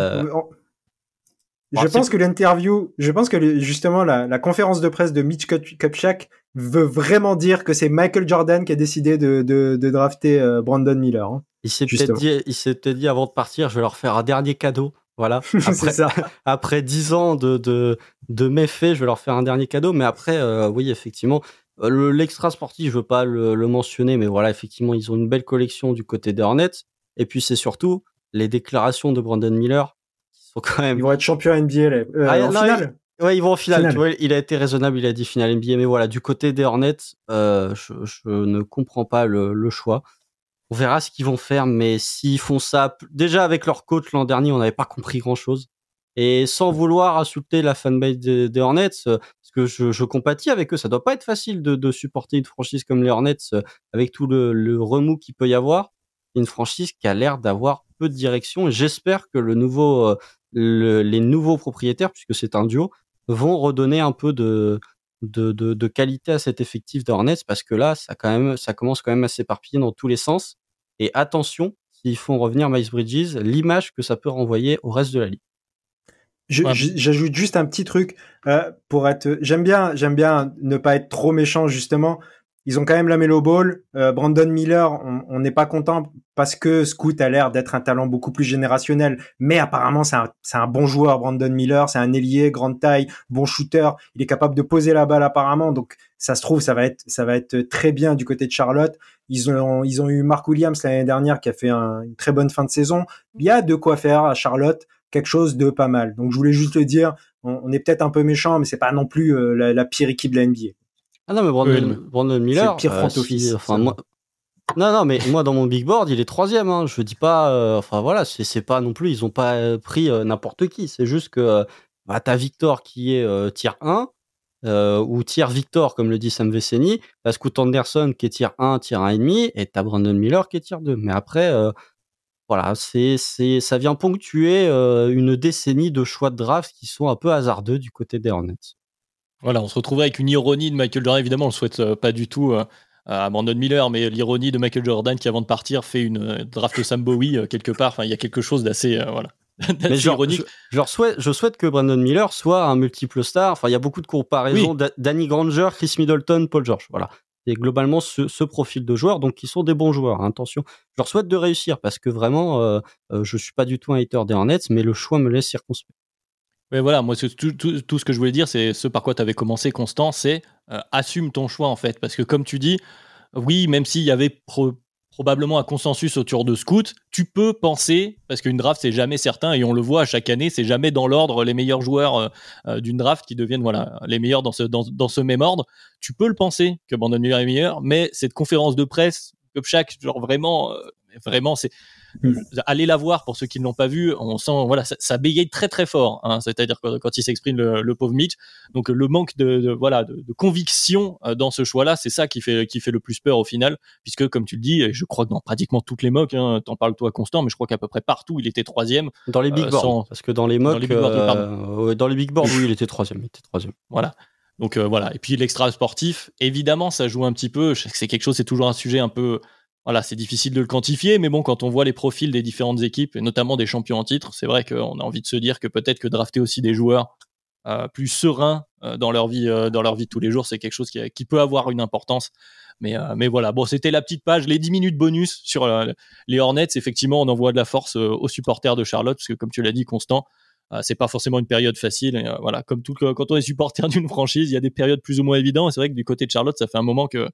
Je pense que l'interview, je pense que justement la, la, conférence de presse de Mitch Kupchak veut vraiment dire que c'est Michael Jordan qui a décidé de, de, de drafter Brandon Miller. Hein. Il s'est peut-être dit, il s'est dit avant de partir, je vais leur faire un dernier cadeau. Voilà. (laughs) Après, ça. (laughs) après 10 ans de, de, de, méfaits, je vais leur faire un dernier cadeau. Mais après, euh, oui, effectivement, euh, l'extra sportif, je veux pas le, le, mentionner, mais voilà, effectivement, ils ont une belle collection du côté des Hornets. Et puis, c'est surtout les déclarations de Brandon Miller qui sont quand même. Ils vont être champions NBA euh, ah, en finale. ouais, ils vont en finale. il a été raisonnable, il a dit finale NBA. Mais voilà, du côté des Hornets, euh, je, je, ne comprends pas le, le choix. On verra ce qu'ils vont faire, mais s'ils font ça, déjà avec leur coach l'an dernier, on n'avait pas compris grand chose. Et sans vouloir insulter la fanbase des, Hornets, euh, parce que je, compatis avec eux, ça doit pas être facile de, supporter une franchise comme les Hornets euh, avec tout le, remous qu'il peut y avoir. Une franchise qui a l'air d'avoir peu de direction. J'espère que euh, les nouveaux propriétaires, puisque c'est un duo, vont redonner un peu de, de, qualité à cet effectif d'Hornets, parce que là, ça quand même, ça commence quand même à s'éparpiller dans tous les sens. Et attention, s'ils font revenir Miles Bridges, l'image que ça peut renvoyer au reste de la ligue. J'ajoute juste un petit truc euh, pour être. J'aime bien, j'aime bien ne pas être trop méchant justement. Ils ont quand même la Melo Ball. Euh, Brandon Miller, on n'est pas content parce que Scoot a l'air d'être un talent beaucoup plus générationnel, mais apparemment c'est un, bon joueur, Brandon Miller, c'est un ailier, grande taille, bon shooter, il est capable de poser la balle apparemment, donc ça se trouve ça va être ça va être très bien du côté de Charlotte. Ils ont ils ont eu Mark Williams l'année dernière qui a fait une très bonne fin de saison. Il y a de quoi faire à Charlotte, quelque chose de pas mal. Donc je voulais juste le dire, on, est peut-être un peu méchant, mais c'est pas non plus euh, la, la, pire équipe de la NBA. Ah non, mais Brandon, Brandon Miller. C'est le pire front euh, office. enfin, moi, non, non, mais moi dans mon big board, il est troisième. Hein. Je dis pas, euh, enfin voilà, c'est pas non plus, ils ont pas euh, pris n'importe qui. C'est juste que bah, t'as Victor qui est tier 1 ou tier Victor comme le dit Sam Veceni, t'as Scoot Anderson qui est tier 1, tier 1,5 et t'as Brandon Miller qui est tier 2. Mais après, voilà, c'est c'est ça vient ponctuer une décennie de choix de draft qui sont un peu hasardeux du côté des Hornets. Voilà, on se retrouverait avec une ironie de Michael Jordan. Évidemment, on le souhaite euh, pas du tout euh, à Brandon Miller, mais l'ironie de Michael Jordan qui, avant de partir, fait une euh, draft Sam Bowie quelque part. Enfin, il y a quelque chose d'assez voilà. (laughs) ironique. Je, souhaite, je souhaite que Brandon Miller soit un multiple star. Enfin, il y a beaucoup de comparaisons. Danny Granger, Chris Middleton, Paul George. Voilà. C'est globalement ce, profil de joueurs, donc qui sont des bons joueurs. Hein, attention, je leur souhaite de réussir parce que vraiment, euh, je suis pas du tout un hater des Hornets, mais le choix me laisse circonspect. Mais voilà, moi, tout, tout, ce que je voulais dire, c'est ce par quoi tu avais commencé, Constant, c'est euh, assume ton choix, en fait. Parce que, comme tu dis, oui, même s'il y avait probablement un consensus autour de Scout, tu peux penser, parce qu'une draft, c'est jamais certain, et on le voit chaque année, c'est jamais dans l'ordre les meilleurs joueurs euh, euh, d'une draft qui deviennent voilà, les meilleurs dans ce, dans, ce même ordre. Tu peux le penser que Brandon Miller est meilleur, mais cette conférence de presse, chaque, genre vraiment, vraiment, c'est Mm. Allez la voir pour ceux qui ne l'ont pas vu. On sent, voilà, ça, ça bégaye très très fort. Hein, C'est-à-dire quand, quand il s'exprime le, pauvre Mitch. Donc le manque de, voilà de, conviction euh, dans ce choix-là, c'est ça qui fait qui fait le plus peur au final, puisque comme tu le dis, je crois que dans pratiquement toutes les mocks, hein, t'en parles toi constant, mais je crois qu'à peu près partout il était troisième. Dans les big euh, boards, parce que dans les mocks, dans les big boards, euh, dans les big boards oui, il était troisième, il était troisième. Voilà. Donc voilà. Et puis l'extra sportif, évidemment, ça joue un petit peu. C'est quelque chose, c'est toujours un sujet un peu voilà, c'est difficile de le quantifier, mais bon, quand on voit les profils des différentes équipes, et notamment des champions en titre, c'est vrai qu'on a envie de se dire que peut-être que drafter aussi des joueurs euh, plus sereins euh, dans leur vie, euh, dans leur vie de tous les jours, c'est quelque chose qui, peut avoir une importance. Mais, mais voilà, bon, c'était la petite page, les 10 minutes bonus sur les Hornets. Effectivement, on envoie de la force aux supporters de Charlotte, parce que comme tu l'as dit, Constant, c'est pas forcément une période facile. Voilà, comme tout, quand on est supporter (laughs) d'une franchise, il y a des périodes plus ou moins évidentes. c'est vrai que du côté de Charlotte, ça fait un moment que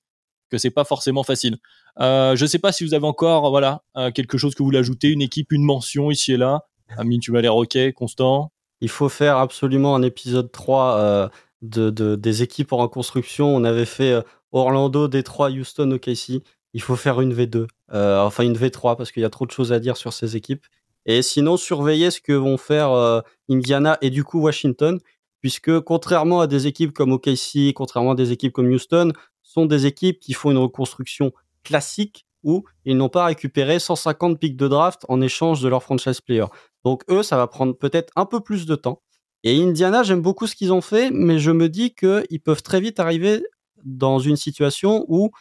que c'est pas forcément facile. Euh, je sais pas si vous avez encore voilà euh, quelque chose que vous voulez ajouter, une équipe, une mention ici et là. Amine, tu vas l'air ok, Constant. Il faut faire absolument un épisode 3 euh, de, des équipes en reconstruction. On avait fait euh, Orlando, Détroit, Houston, OKC. Il faut faire une V2, enfin une V3 parce qu'il y a trop de choses à dire sur ces équipes. Et sinon, surveiller ce que vont faire Indiana et du coup Washington, puisque contrairement à des équipes comme OKC, contrairement à des équipes comme Houston, sont des équipes qui font une reconstruction classique où ils n'ont pas récupéré 150 pics de draft en échange de leur franchise player. Donc eux, ça va prendre peut-être un peu plus de temps. Et Indiana, j'aime beaucoup ce qu'ils ont fait, mais je me dis qu'ils peuvent très vite arriver dans une situation où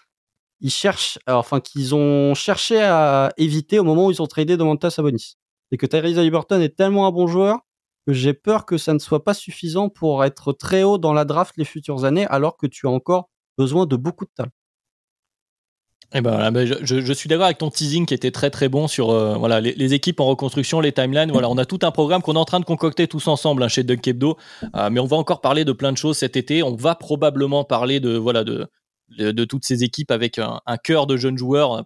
ils cherchent, enfin qu'ils ont cherché à éviter au moment où ils ont tradé Domantas Sabonis. C'est que Tyrese Haliburton est tellement un bon joueur que j'ai peur que ça ne soit pas suffisant pour être très haut dans la draft les futures années, alors que tu as encore besoin de beaucoup de talent. Eh ben, ben je, suis d'accord avec ton teasing qui était très très bon sur euh, voilà les, équipes en reconstruction, les timelines. Voilà, on a tout un programme qu'on est en train de concocter tous ensemble hein, chez Dunk Hebdo, euh, mais on va encore parler de plein de choses cet été. On va probablement parler de voilà de de, toutes ces équipes avec un, cœur de jeunes joueurs.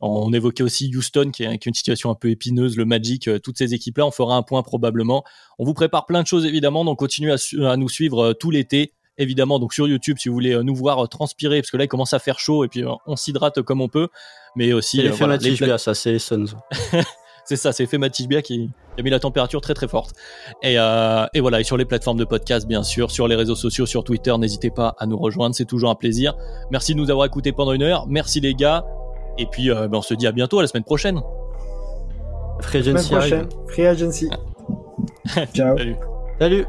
On évoquait aussi Houston qui est, une situation un peu épineuse, le Magic, euh, toutes ces équipes-là. On fera un point probablement. On vous prépare plein de choses évidemment, donc continuez à nous suivre tout l'été évidemment donc sur YouTube si vous voulez euh, nous voir euh, transpirer parce que là il commence à faire chaud et puis euh, on s'hydrate comme on peut. Mais aussi c'est l'effet voilà, ça c'est Suns (laughs) c'est ça c'est l'effet Matijbia qui a mis la température très très forte. Et, et voilà et sur les plateformes de podcast bien sûr sur les réseaux sociaux sur Twitter n'hésitez pas à nous rejoindre c'est toujours un plaisir. Merci de nous avoir écoutés pendant une heure. Merci les gars. Et puis ben, on se dit à bientôt à la semaine prochaine. Free Agency Free Agency. (laughs) Ciao. Salut. Salut